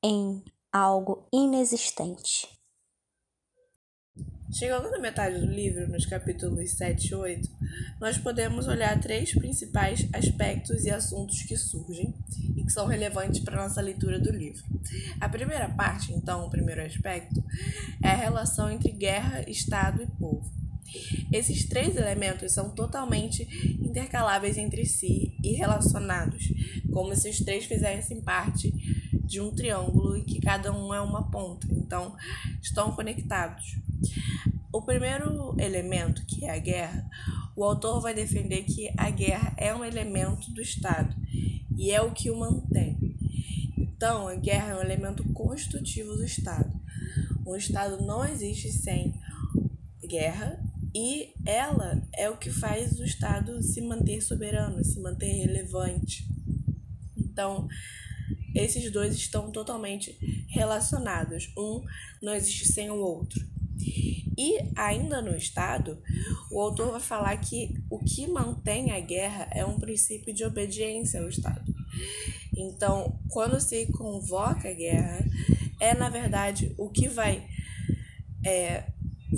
em algo inexistente. Chegando na metade do livro, nos capítulos 7 e 8, nós podemos olhar três principais aspectos e assuntos que surgem e que são relevantes para a nossa leitura do livro. A primeira parte, então, o primeiro aspecto, é a relação entre guerra, Estado e povo. Esses três elementos são totalmente intercaláveis entre si e relacionados, como se os três fizessem parte de um triângulo e que cada um é uma ponta, então estão conectados. O primeiro elemento, que é a guerra, o autor vai defender que a guerra é um elemento do Estado e é o que o mantém. Então, a guerra é um elemento constitutivo do Estado. Um Estado não existe sem guerra e ela é o que faz o Estado se manter soberano, se manter relevante. Então, esses dois estão totalmente relacionados. Um não existe sem o outro. E ainda no Estado, o autor vai falar que o que mantém a guerra é um princípio de obediência ao Estado. Então, quando se convoca a guerra, é na verdade o que vai é,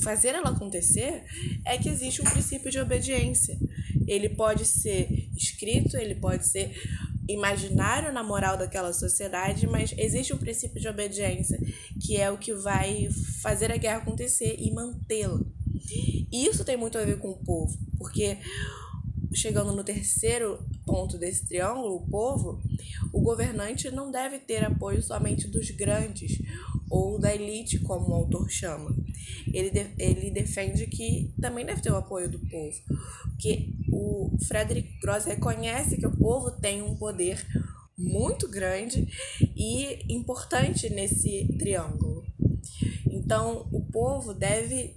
fazer ela acontecer é que existe um princípio de obediência. Ele pode ser escrito, ele pode ser imaginário na moral daquela sociedade, mas existe um princípio de obediência, que é o que vai fazer a guerra acontecer e mantê-la. E isso tem muito a ver com o povo, porque chegando no terceiro ponto desse triângulo, o povo, o governante não deve ter apoio somente dos grandes ou da elite, como o autor chama. Ele, de, ele defende que também deve ter o apoio do povo, porque o Frederick Gross reconhece que o povo tem um poder muito grande e importante nesse triângulo. Então, o povo deve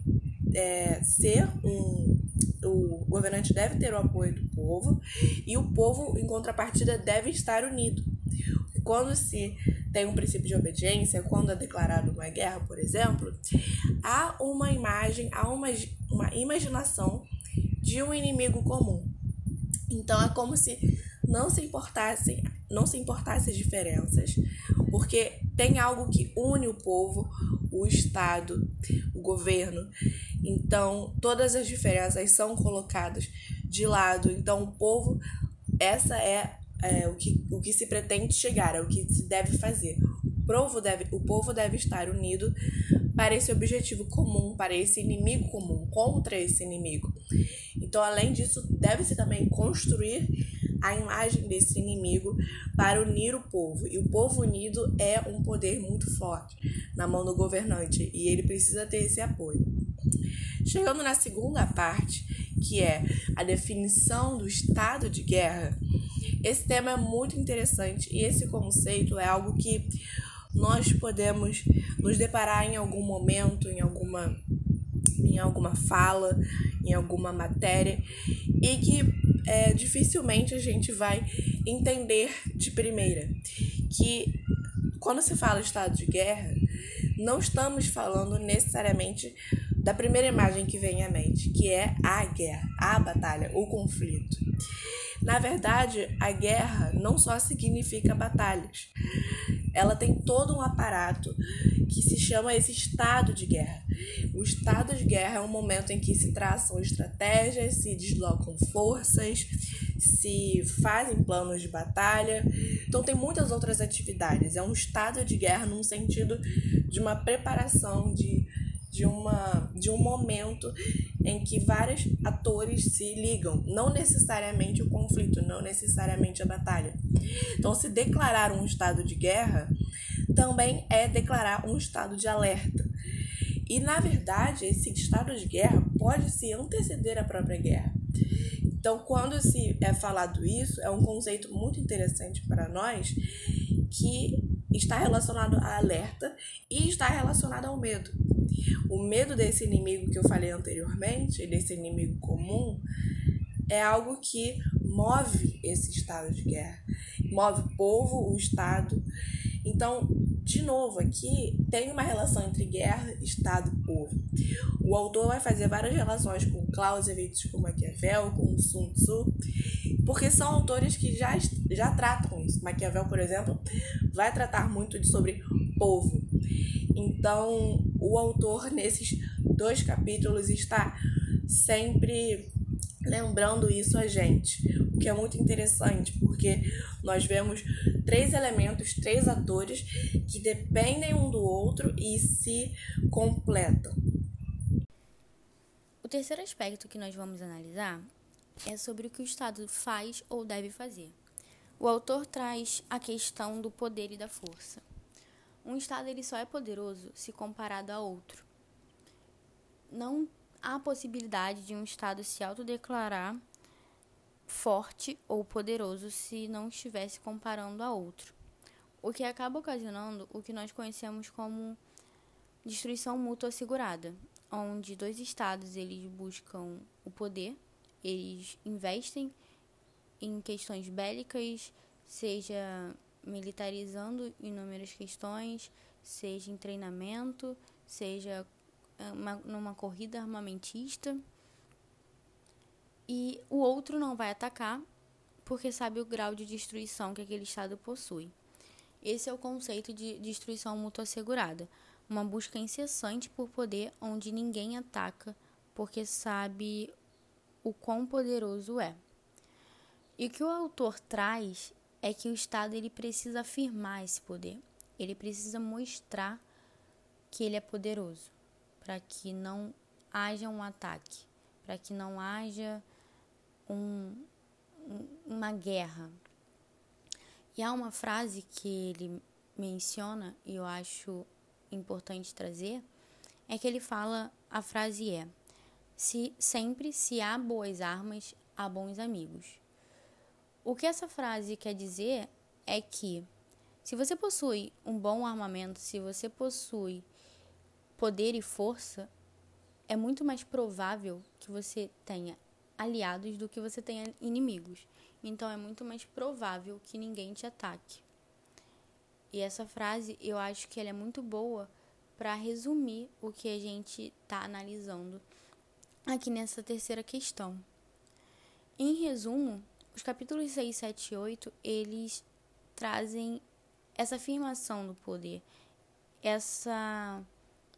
é, ser um. O governante deve ter o apoio do povo e o povo, em contrapartida, deve estar unido. Quando se tem um princípio de obediência, quando é declarado uma guerra, por exemplo, há uma imagem, há uma, uma imaginação de um inimigo comum. Então é como se não se importassem, não se importassem as diferenças, porque tem algo que une o povo, o Estado, o governo. Então todas as diferenças são colocadas de lado. Então o povo, essa é, é o, que, o que se pretende chegar, é o que se deve fazer. O povo deve, o povo deve estar unido para esse objetivo comum, para esse inimigo comum, contra esse inimigo. Então, além disso, deve-se também construir a imagem desse inimigo para unir o povo. E o povo unido é um poder muito forte na mão do governante e ele precisa ter esse apoio. Chegando na segunda parte, que é a definição do estado de guerra, esse tema é muito interessante e esse conceito é algo que nós podemos nos deparar em algum momento, em alguma em alguma fala, em alguma matéria, e que é, dificilmente a gente vai entender de primeira. Que quando se fala estado de guerra, não estamos falando necessariamente da primeira imagem que vem à mente, que é a guerra, a batalha, o conflito. Na verdade, a guerra não só significa batalhas, ela tem todo um aparato que se chama esse estado de guerra. O estado de guerra é um momento em que se traçam estratégias, se deslocam forças, se fazem planos de batalha. Então tem muitas outras atividades. É um estado de guerra num sentido de uma preparação de de, uma, de um momento em que vários atores se ligam, não necessariamente o conflito, não necessariamente a batalha. Então, se declarar um estado de guerra também é declarar um estado de alerta. E, na verdade, esse estado de guerra pode se anteceder à própria guerra. Então, quando se é falado isso, é um conceito muito interessante para nós que está relacionado a alerta e está relacionado ao medo. O medo desse inimigo que eu falei anteriormente, desse inimigo comum, é algo que move esse estado de guerra, move o povo, o estado. Então, de novo, aqui tem uma relação entre guerra, estado e povo. O autor vai fazer várias relações com Clausewitz, com Maquiavel, com Sun Tzu, porque são autores que já, já tratam isso. Maquiavel, por exemplo, vai tratar muito sobre povo. Então, o autor, nesses dois capítulos, está sempre lembrando isso a gente, o que é muito interessante, porque nós vemos três elementos, três atores que dependem um do outro e se completam. O terceiro aspecto que nós vamos analisar é sobre o que o Estado faz ou deve fazer. O autor traz a questão do poder e da força. Um Estado ele só é poderoso se comparado a outro. Não há possibilidade de um Estado se autodeclarar forte ou poderoso se não estivesse comparando a outro, o que acaba ocasionando o que nós conhecemos como destruição mútua assegurada, onde dois estados eles buscam o poder, eles investem em questões bélicas, seja militarizando inúmeras questões, seja em treinamento, seja ah, uma, numa corrida armamentista. E o outro não vai atacar porque sabe o grau de destruição que aquele Estado possui. Esse é o conceito de destruição mútua assegurada, uma busca incessante por poder onde ninguém ataca porque sabe o quão poderoso é. E o que o autor traz é que o Estado ele precisa afirmar esse poder. Ele precisa mostrar que ele é poderoso, para que não haja um ataque, para que não haja um, uma guerra. E há uma frase que ele menciona e eu acho importante trazer, é que ele fala, a frase é: se sempre se há boas armas, há bons amigos. O que essa frase quer dizer é que se você possui um bom armamento, se você possui poder e força, é muito mais provável que você tenha aliados do que você tenha inimigos. Então é muito mais provável que ninguém te ataque. E essa frase eu acho que ela é muito boa para resumir o que a gente está analisando aqui nessa terceira questão. Em resumo, os capítulos 6, 7 e 8, eles trazem essa afirmação do poder, essa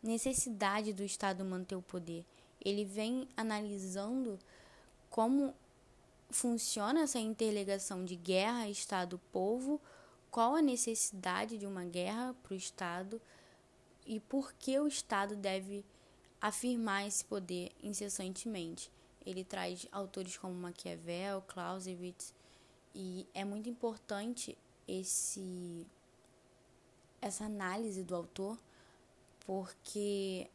necessidade do Estado manter o poder. Ele vem analisando como funciona essa interligação de guerra, Estado, povo, qual a necessidade de uma guerra para o Estado e por que o Estado deve afirmar esse poder incessantemente. Ele traz autores como Maquiavel, Clausewitz, e é muito importante esse essa análise do autor, porque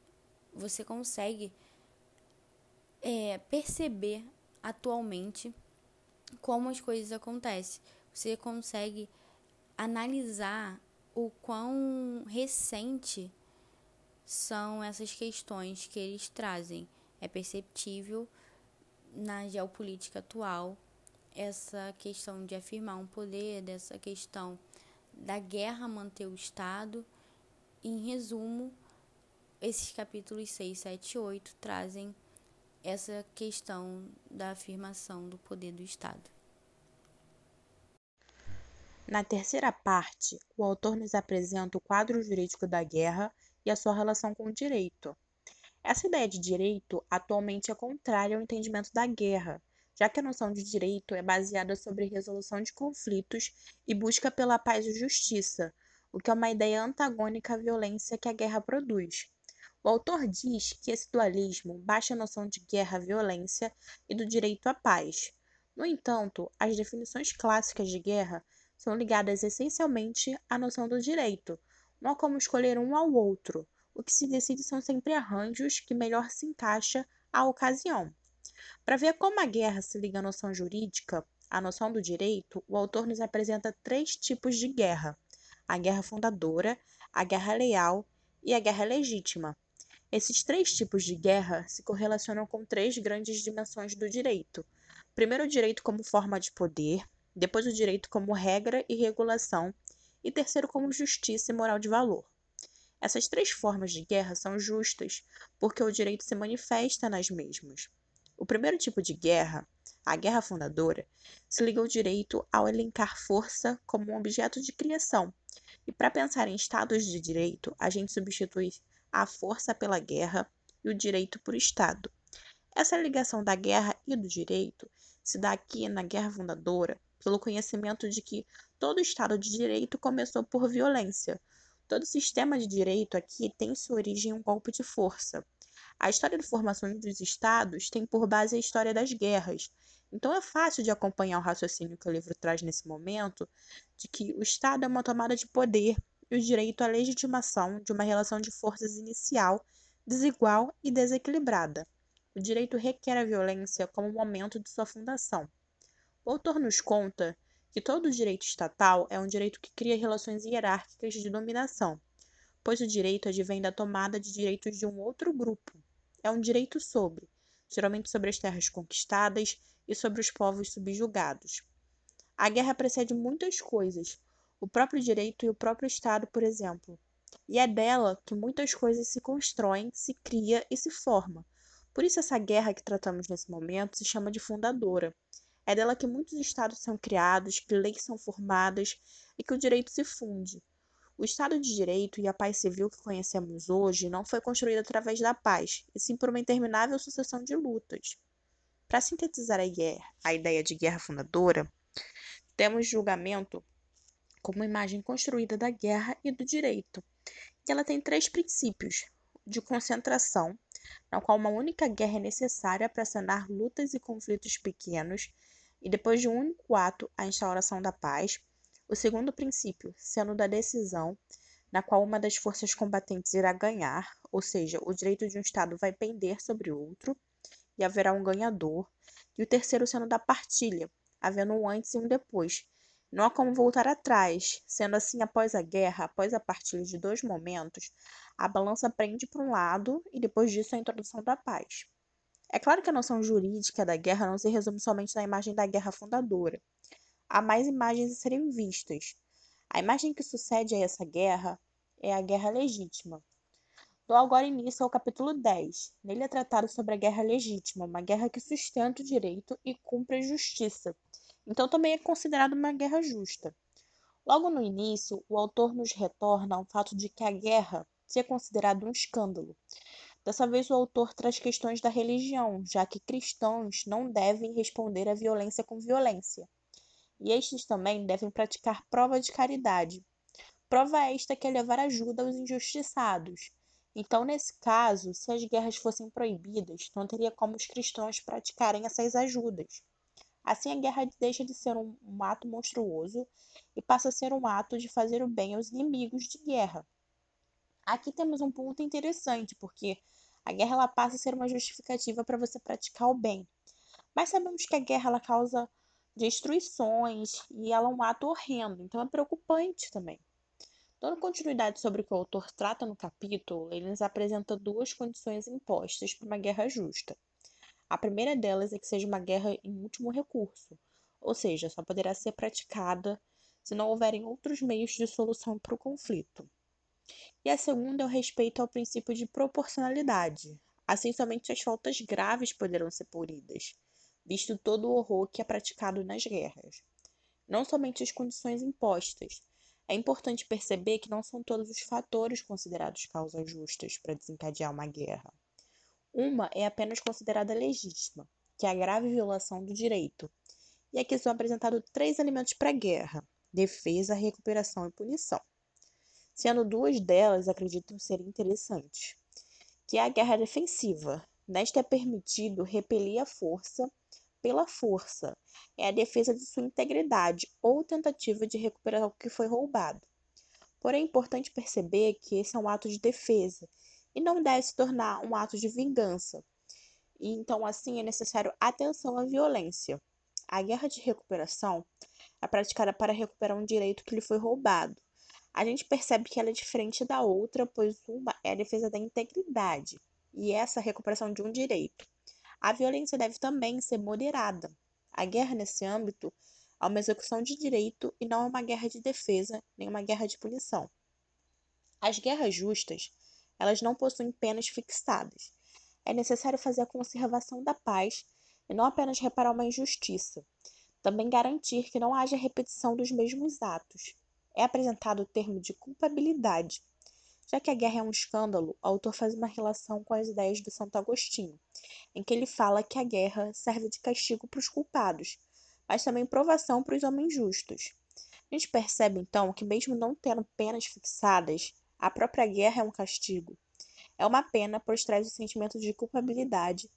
você consegue é, perceber atualmente como as coisas acontecem. Você consegue analisar o quão recente são essas questões que eles trazem. É perceptível na geopolítica atual essa questão de afirmar um poder, dessa questão da guerra manter o Estado. Em resumo, esses capítulos 6, 7 e 8 trazem essa questão da afirmação do poder do Estado. Na terceira parte, o autor nos apresenta o quadro jurídico da guerra e a sua relação com o direito. Essa ideia de direito atualmente é contrária ao entendimento da guerra, já que a noção de direito é baseada sobre resolução de conflitos e busca pela paz e justiça, o que é uma ideia antagônica à violência que a guerra produz. O autor diz que esse dualismo baixa a noção de guerra-violência e do direito à paz. No entanto, as definições clássicas de guerra são ligadas essencialmente à noção do direito, não há como escolher um ao outro. O que se decide são sempre arranjos que melhor se encaixa à ocasião. Para ver como a guerra se liga à noção jurídica, à noção do direito, o autor nos apresenta três tipos de guerra: a guerra fundadora, a guerra leal e a guerra legítima. Esses três tipos de guerra se correlacionam com três grandes dimensões do direito. Primeiro, o direito como forma de poder, depois, o direito como regra e regulação, e terceiro, como justiça e moral de valor. Essas três formas de guerra são justas porque o direito se manifesta nas mesmas. O primeiro tipo de guerra, a guerra fundadora, se liga ao direito ao elencar força como um objeto de criação. E para pensar em estados de direito, a gente substitui a força pela guerra e o direito por Estado. Essa ligação da guerra e do direito se dá aqui na Guerra Fundadora pelo conhecimento de que todo Estado de Direito começou por violência. Todo sistema de direito aqui tem sua origem em um golpe de força. A história da formação dos estados tem por base a história das guerras. Então é fácil de acompanhar o raciocínio que o livro traz nesse momento de que o Estado é uma tomada de poder e o direito à legitimação de uma relação de forças inicial, desigual e desequilibrada. O direito requer a violência como momento de sua fundação. O autor nos conta que todo direito estatal é um direito que cria relações hierárquicas de dominação, pois o direito advém da tomada de direitos de um outro grupo. É um direito sobre, geralmente sobre as terras conquistadas e sobre os povos subjugados. A guerra precede muitas coisas, o próprio direito e o próprio Estado, por exemplo. E é dela que muitas coisas se constroem, se cria e se forma. Por isso essa guerra que tratamos nesse momento se chama de fundadora. É dela que muitos estados são criados, que leis são formadas e que o direito se funde. O Estado de Direito e a paz civil que conhecemos hoje não foi construída através da paz, e sim por uma interminável sucessão de lutas. Para sintetizar a, guerra, a ideia de guerra fundadora, temos julgamento como imagem construída da guerra e do direito. E ela tem três princípios: de concentração, na qual uma única guerra é necessária para sanar lutas e conflitos pequenos, e depois de um único ato, a instauração da paz o segundo princípio, sendo da decisão, na qual uma das forças combatentes irá ganhar, ou seja, o direito de um Estado vai pender sobre outro, e haverá um ganhador. E o terceiro sendo da partilha, havendo um antes e um depois. Não há como voltar atrás, sendo assim, após a guerra, após a partilha de dois momentos, a balança prende para um lado e depois disso a introdução da paz. É claro que a noção jurídica da guerra não se resume somente na imagem da guerra fundadora há mais imagens a serem vistas. A imagem que sucede a essa guerra é a guerra legítima. Dou agora início ao capítulo 10. Nele é tratado sobre a guerra legítima, uma guerra que sustenta o direito e cumpre a justiça. Então também é considerada uma guerra justa. Logo no início, o autor nos retorna ao fato de que a guerra se é considerada um escândalo. Dessa vez, o autor traz questões da religião, já que cristãos não devem responder à violência com violência e estes também devem praticar prova de caridade. Prova esta que é levar ajuda aos injustiçados. Então, nesse caso, se as guerras fossem proibidas, não teria como os cristãos praticarem essas ajudas. Assim, a guerra deixa de ser um, um ato monstruoso e passa a ser um ato de fazer o bem aos inimigos de guerra. Aqui temos um ponto interessante, porque a guerra ela passa a ser uma justificativa para você praticar o bem. Mas sabemos que a guerra ela causa destruições e ela é um ato horrendo, então é preocupante também. Dando continuidade sobre o que o autor trata no capítulo, ele nos apresenta duas condições impostas para uma guerra justa. A primeira delas é que seja uma guerra em último recurso, ou seja, só poderá ser praticada se não houverem outros meios de solução para o conflito. E a segunda é o respeito ao princípio de proporcionalidade. Assim, somente as faltas graves poderão ser punidas, visto todo o horror que é praticado nas guerras. Não somente as condições impostas. É importante perceber que não são todos os fatores considerados causas justas para desencadear uma guerra. Uma é apenas considerada legítima, que é a grave violação do direito. E aqui são apresentados três elementos para a guerra: defesa, recuperação e punição sendo duas delas acreditam ser interessantes, que é a guerra defensiva. Nesta é permitido repelir a força pela força, é a defesa de sua integridade ou tentativa de recuperar o que foi roubado. Porém, é importante perceber que esse é um ato de defesa e não deve se tornar um ato de vingança. E então, assim, é necessário atenção à violência. A guerra de recuperação é praticada para recuperar um direito que lhe foi roubado, a gente percebe que ela é diferente da outra, pois uma é a defesa da integridade e essa é a recuperação de um direito. A violência deve também ser moderada. A guerra nesse âmbito é uma execução de direito e não é uma guerra de defesa, nem uma guerra de punição. As guerras justas, elas não possuem penas fixadas. É necessário fazer a conservação da paz e não apenas reparar uma injustiça. Também garantir que não haja repetição dos mesmos atos é apresentado o termo de culpabilidade. Já que a guerra é um escândalo, o autor faz uma relação com as ideias do Santo Agostinho, em que ele fala que a guerra serve de castigo para os culpados, mas também provação para os homens justos. A gente percebe então que, mesmo não tendo penas fixadas, a própria guerra é um castigo. É uma pena, pois traz o sentimento de culpabilidade.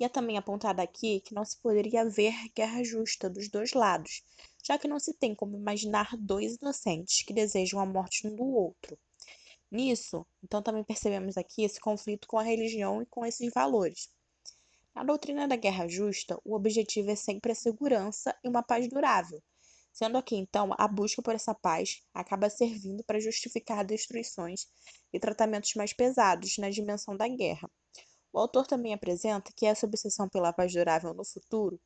E é também apontado aqui que não se poderia haver guerra justa dos dois lados, já que não se tem como imaginar dois inocentes que desejam a morte um do outro. Nisso, então também percebemos aqui esse conflito com a religião e com esses valores. Na doutrina da guerra justa, o objetivo é sempre a segurança e uma paz durável, sendo aqui então a busca por essa paz acaba servindo para justificar destruições e tratamentos mais pesados na dimensão da guerra. O autor também apresenta que essa obsessão pela paz durável no futuro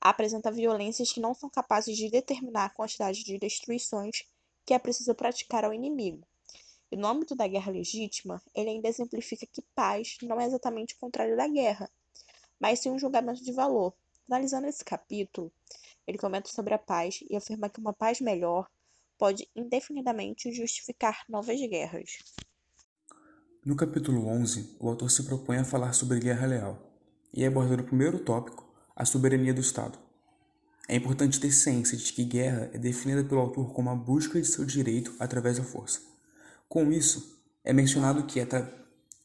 apresenta violências que não são capazes de determinar a quantidade de destruições que é preciso praticar ao inimigo. E no âmbito da guerra legítima, ele ainda exemplifica que paz não é exatamente o contrário da guerra, mas sim um julgamento de valor. Analisando esse capítulo, ele comenta sobre a paz e afirma que uma paz melhor pode indefinidamente justificar novas guerras. No capítulo 11, o autor se propõe a falar sobre guerra leal e aborda no primeiro tópico a soberania do Estado. É importante ter ciência de que guerra é definida pelo autor como a busca de seu direito através da força. Com isso, é mencionado que, é,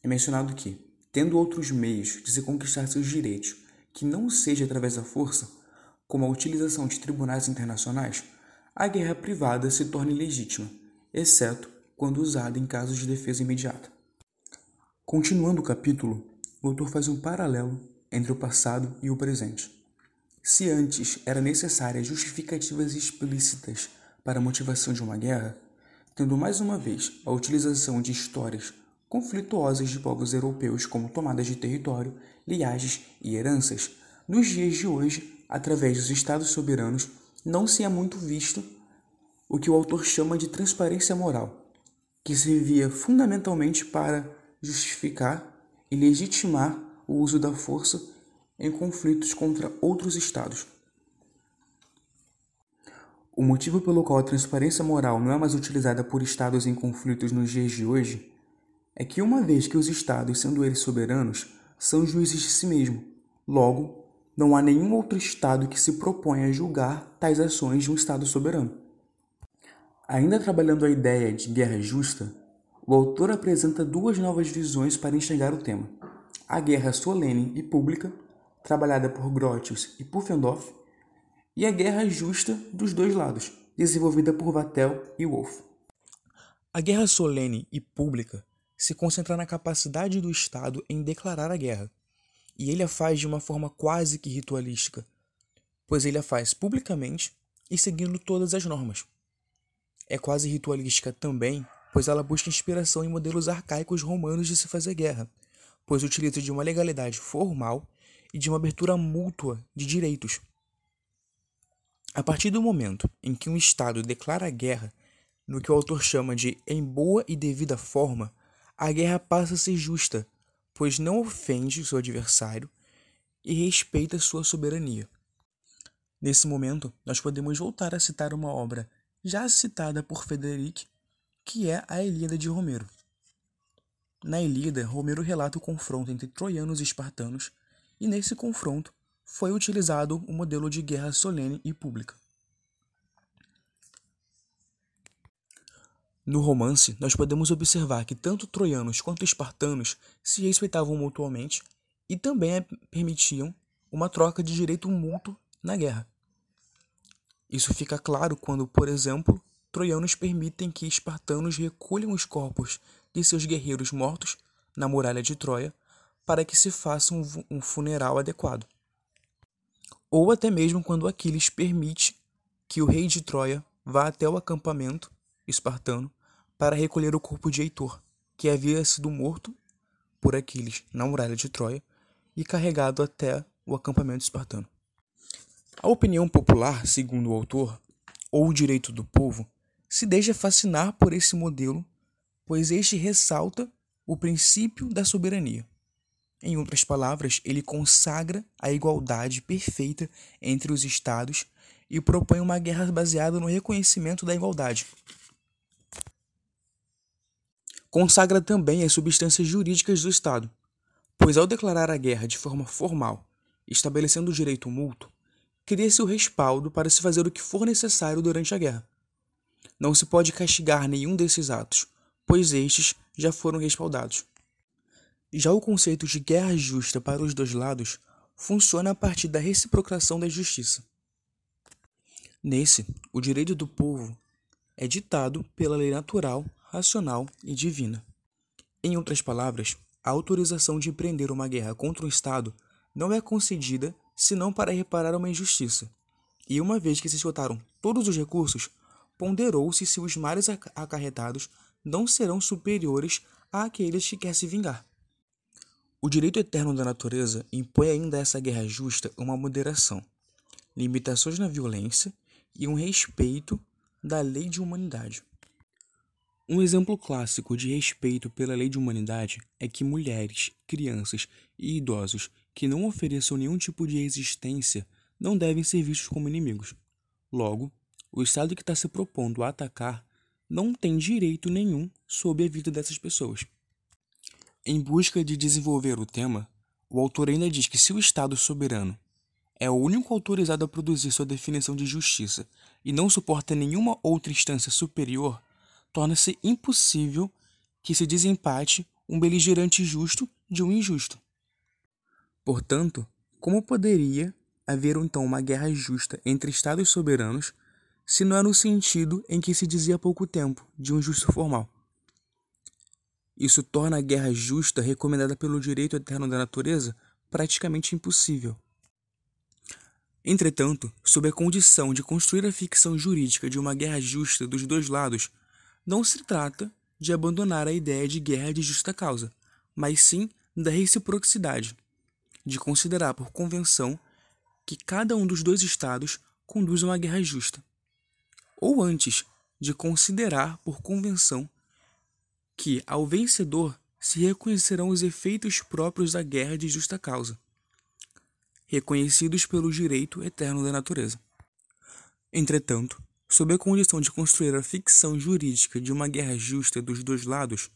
é mencionado que tendo outros meios de se conquistar seus direitos que não seja através da força, como a utilização de tribunais internacionais, a guerra privada se torna ilegítima, exceto quando usada em casos de defesa imediata. Continuando o capítulo, o autor faz um paralelo entre o passado e o presente. Se antes era necessárias justificativas explícitas para a motivação de uma guerra, tendo mais uma vez a utilização de histórias conflituosas de povos europeus como tomadas de território, liagens e heranças, nos dias de hoje, através dos estados soberanos, não se é muito visto o que o autor chama de transparência moral, que servia fundamentalmente para justificar e legitimar o uso da força em conflitos contra outros estados. O motivo pelo qual a transparência moral não é mais utilizada por estados em conflitos nos dias de hoje é que, uma vez que os estados, sendo eles soberanos, são juízes de si mesmos, logo, não há nenhum outro estado que se proponha a julgar tais ações de um estado soberano. Ainda trabalhando a ideia de guerra justa, o autor apresenta duas novas visões para enxergar o tema a guerra solene e pública, trabalhada por Grotius e Pufendorf, e a guerra justa dos dois lados, desenvolvida por Vattel e Wolff. A guerra solene e pública se concentra na capacidade do Estado em declarar a guerra, e ele a faz de uma forma quase que ritualística, pois ele a faz publicamente e seguindo todas as normas. É quase ritualística também pois ela busca inspiração em modelos arcaicos romanos de se fazer guerra, pois utiliza de uma legalidade formal e de uma abertura mútua de direitos. A partir do momento em que um Estado declara guerra, no que o autor chama de em boa e devida forma, a guerra passa a ser justa, pois não ofende seu adversário e respeita sua soberania. Nesse momento, nós podemos voltar a citar uma obra já citada por Frederic, que é a Ilíada de Romero. Na Ilíada, Romero relata o confronto entre troianos e espartanos, e nesse confronto foi utilizado o modelo de guerra solene e pública. No romance, nós podemos observar que tanto troianos quanto espartanos se respeitavam mutuamente e também permitiam uma troca de direito mútuo na guerra. Isso fica claro quando, por exemplo, troianos permitem que espartanos recolham os corpos de seus guerreiros mortos na muralha de Troia para que se faça um funeral adequado. Ou até mesmo quando Aquiles permite que o rei de Troia vá até o acampamento espartano para recolher o corpo de Heitor, que havia sido morto por Aquiles na muralha de Troia e carregado até o acampamento espartano. A opinião popular, segundo o autor, ou o direito do povo, se deixa fascinar por esse modelo, pois este ressalta o princípio da soberania. Em outras palavras, ele consagra a igualdade perfeita entre os estados e propõe uma guerra baseada no reconhecimento da igualdade. Consagra também as substâncias jurídicas do Estado, pois ao declarar a guerra de forma formal, estabelecendo o direito mútuo, cria-se o respaldo para se fazer o que for necessário durante a guerra. Não se pode castigar nenhum desses atos, pois estes já foram respaldados. Já o conceito de guerra justa para os dois lados funciona a partir da reciprocação da justiça. Nesse, o direito do povo é ditado pela lei natural, racional e divina. Em outras palavras, a autorização de prender uma guerra contra um Estado não é concedida senão para reparar uma injustiça. E uma vez que se esgotaram todos os recursos, ponderou-se se os males acarretados não serão superiores àqueles que quer se vingar. O direito eterno da natureza impõe ainda a essa guerra justa uma moderação, limitações na violência e um respeito da lei de humanidade. Um exemplo clássico de respeito pela lei de humanidade é que mulheres, crianças e idosos que não ofereçam nenhum tipo de resistência não devem ser vistos como inimigos. Logo, o Estado que está se propondo a atacar não tem direito nenhum sobre a vida dessas pessoas. Em busca de desenvolver o tema, o autor ainda diz que se o Estado soberano é o único autorizado a produzir sua definição de justiça e não suporta nenhuma outra instância superior, torna-se impossível que se desempate um beligerante justo de um injusto. Portanto, como poderia haver então uma guerra justa entre estados soberanos, se não é no sentido em que se dizia há pouco tempo, de um justo formal? Isso torna a guerra justa recomendada pelo direito eterno da natureza praticamente impossível. Entretanto, sob a condição de construir a ficção jurídica de uma guerra justa dos dois lados, não se trata de abandonar a ideia de guerra de justa causa, mas sim da reciprocidade de considerar por convenção que cada um dos dois estados conduz uma guerra justa, ou antes, de considerar por convenção que ao vencedor se reconhecerão os efeitos próprios da guerra de justa causa, reconhecidos pelo direito eterno da natureza. Entretanto, sob a condição de construir a ficção jurídica de uma guerra justa dos dois lados,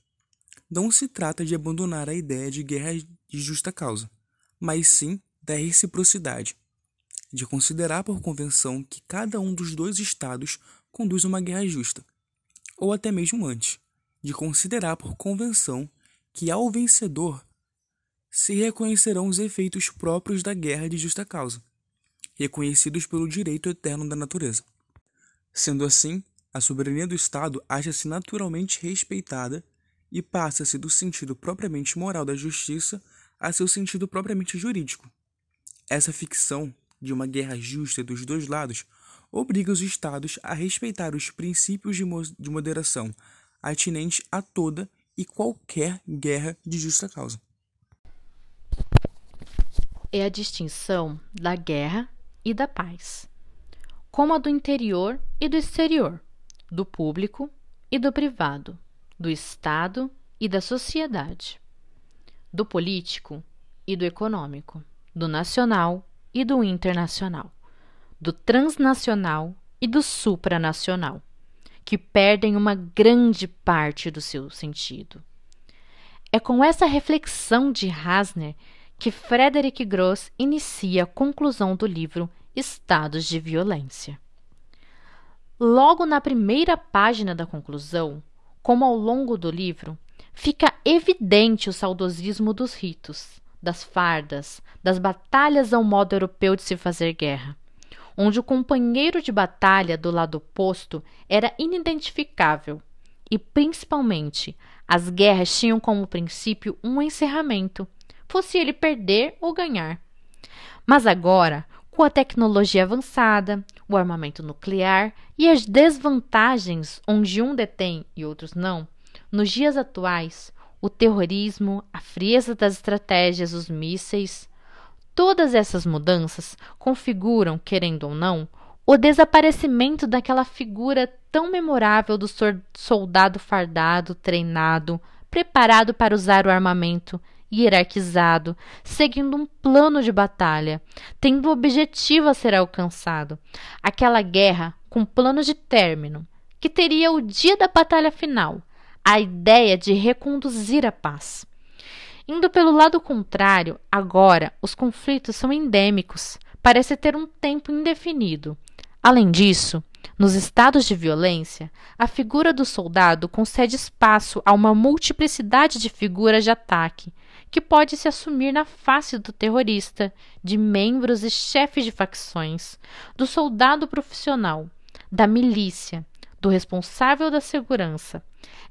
não se trata de abandonar a ideia de guerra de justa causa, mas sim da reciprocidade, de considerar por convenção que cada um dos dois estados conduz uma guerra justa, ou até mesmo antes, de considerar por convenção que ao vencedor se reconhecerão os efeitos próprios da guerra de justa causa, reconhecidos pelo direito eterno da natureza. Sendo assim, a soberania do Estado acha-se naturalmente respeitada e passa-se do sentido propriamente moral da justiça a seu sentido propriamente jurídico. Essa ficção de uma guerra justa dos dois lados obriga os Estados a respeitar os princípios de, mo de moderação, atinente a toda e qualquer guerra de justa causa. É a distinção da guerra e da paz, como a do interior e do exterior, do público e do privado, do Estado e da sociedade, do político e do econômico, do nacional e do internacional, do transnacional e do supranacional, que perdem uma grande parte do seu sentido. É com essa reflexão de Hasner que Frederick Gross inicia a conclusão do livro Estados de Violência. Logo na primeira página da conclusão, como ao longo do livro, fica evidente o saudosismo dos ritos, das fardas, das batalhas ao modo europeu de se fazer guerra, onde o companheiro de batalha do lado oposto era inidentificável e, principalmente, as guerras tinham como princípio um encerramento, fosse ele perder ou ganhar. Mas agora, com a tecnologia avançada, o armamento nuclear e as desvantagens onde um detém e outros não, nos dias atuais, o terrorismo, a frieza das estratégias, os mísseis, todas essas mudanças configuram, querendo ou não, o desaparecimento daquela figura tão memorável do soldado fardado, treinado, preparado para usar o armamento, hierarquizado, seguindo um plano de batalha, tendo um objetivo a ser alcançado. Aquela guerra com plano de término, que teria o dia da batalha final, a ideia de reconduzir a paz. Indo pelo lado contrário, agora os conflitos são endêmicos, parece ter um tempo indefinido. Além disso, nos estados de violência, a figura do soldado concede espaço a uma multiplicidade de figuras de ataque, que pode se assumir na face do terrorista, de membros e chefes de facções, do soldado profissional, da milícia, do responsável da segurança.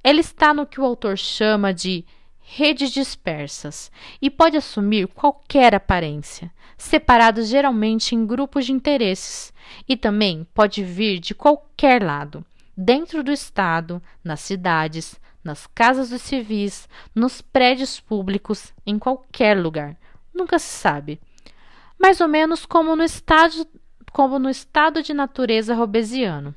Ela está no que o autor chama de redes dispersas e pode assumir qualquer aparência, separados geralmente em grupos de interesses, e também pode vir de qualquer lado, dentro do Estado, nas cidades, nas casas dos civis, nos prédios públicos, em qualquer lugar. Nunca se sabe. Mais ou menos como no estado, como no estado de natureza robesiano.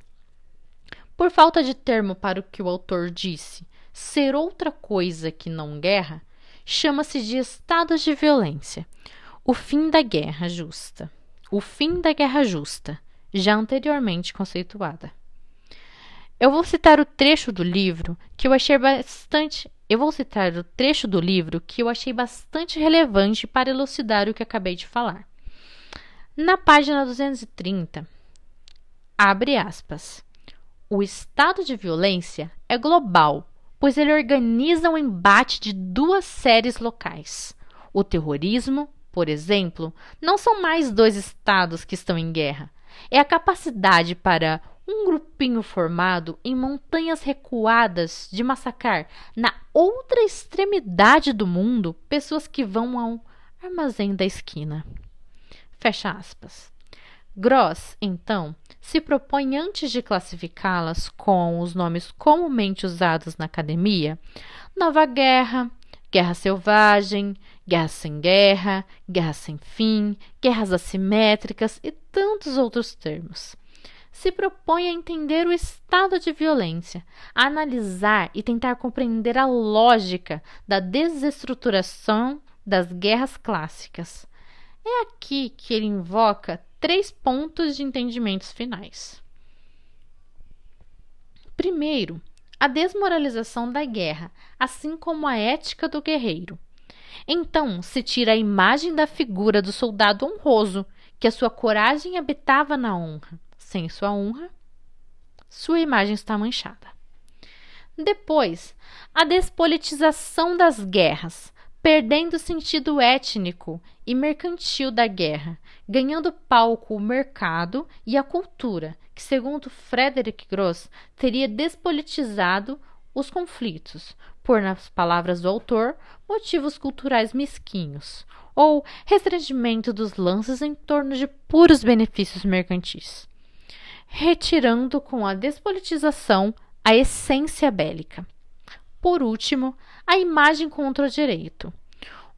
Por falta de termo para o que o autor disse, ser outra coisa que não guerra, chama-se de estados de violência. O fim da guerra justa. O fim da guerra justa, já anteriormente conceituada. Eu vou citar o trecho do livro que eu achei bastante. Eu vou citar o trecho do livro que eu achei bastante relevante para elucidar o que acabei de falar. Na página 230, abre aspas. O estado de violência é global, pois ele organiza um embate de duas séries locais. O terrorismo, por exemplo, não são mais dois estados que estão em guerra. É a capacidade para um grupinho formado em montanhas recuadas de massacrar na outra extremidade do mundo pessoas que vão ao armazém da esquina. Fecha aspas. Gross, então, se propõe antes de classificá-las com os nomes comumente usados na academia, nova guerra, guerra selvagem, guerra sem guerra, guerra sem fim, guerras assimétricas e tantos outros termos se propõe a entender o estado de violência, a analisar e tentar compreender a lógica da desestruturação das guerras clássicas. É aqui que ele invoca três pontos de entendimentos finais. Primeiro, a desmoralização da guerra, assim como a ética do guerreiro. Então se tira a imagem da figura do soldado honroso, que a sua coragem habitava na honra sem sua honra, sua imagem está manchada. Depois, a despolitização das guerras, perdendo o sentido étnico e mercantil da guerra, ganhando palco o mercado e a cultura, que, segundo Frederick Gross, teria despolitizado os conflitos, por, nas palavras do autor, motivos culturais mesquinhos, ou restringimento dos lances em torno de puros benefícios mercantis retirando com a despolitização a essência bélica. Por último, a imagem contra o direito.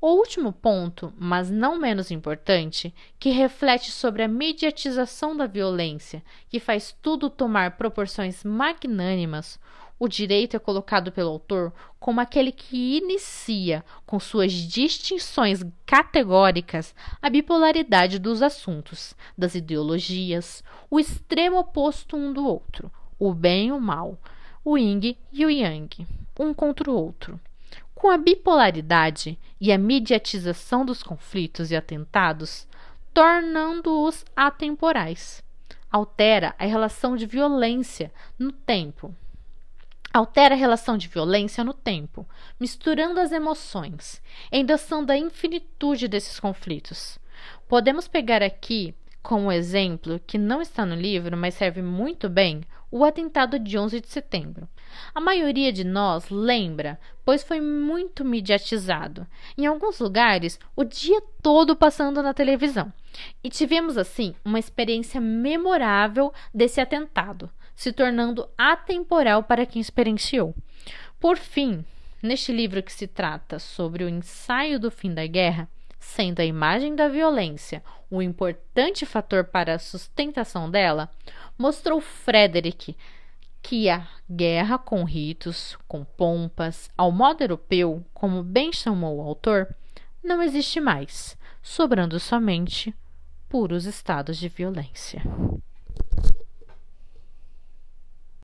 O último ponto, mas não menos importante, que reflete sobre a mediatização da violência, que faz tudo tomar proporções magnânimas, o direito é colocado pelo autor como aquele que inicia, com suas distinções categóricas, a bipolaridade dos assuntos, das ideologias, o extremo oposto um do outro, o bem e o mal, o yin e o yang, um contra o outro. Com a bipolaridade e a mediatização dos conflitos e atentados, tornando-os atemporais. Altera a relação de violência no tempo altera a relação de violência no tempo, misturando as emoções, endossando a infinitude desses conflitos. Podemos pegar aqui como exemplo, que não está no livro, mas serve muito bem, o atentado de 11 de setembro. A maioria de nós lembra, pois foi muito mediatizado. Em alguns lugares, o dia todo passando na televisão. E tivemos, assim, uma experiência memorável desse atentado, se tornando atemporal para quem experienciou. Por fim, neste livro que se trata sobre o ensaio do fim da guerra, sendo a imagem da violência um importante fator para a sustentação dela, mostrou Frederick que a guerra com ritos, com pompas, ao modo europeu, como bem chamou o autor, não existe mais, sobrando somente puros estados de violência.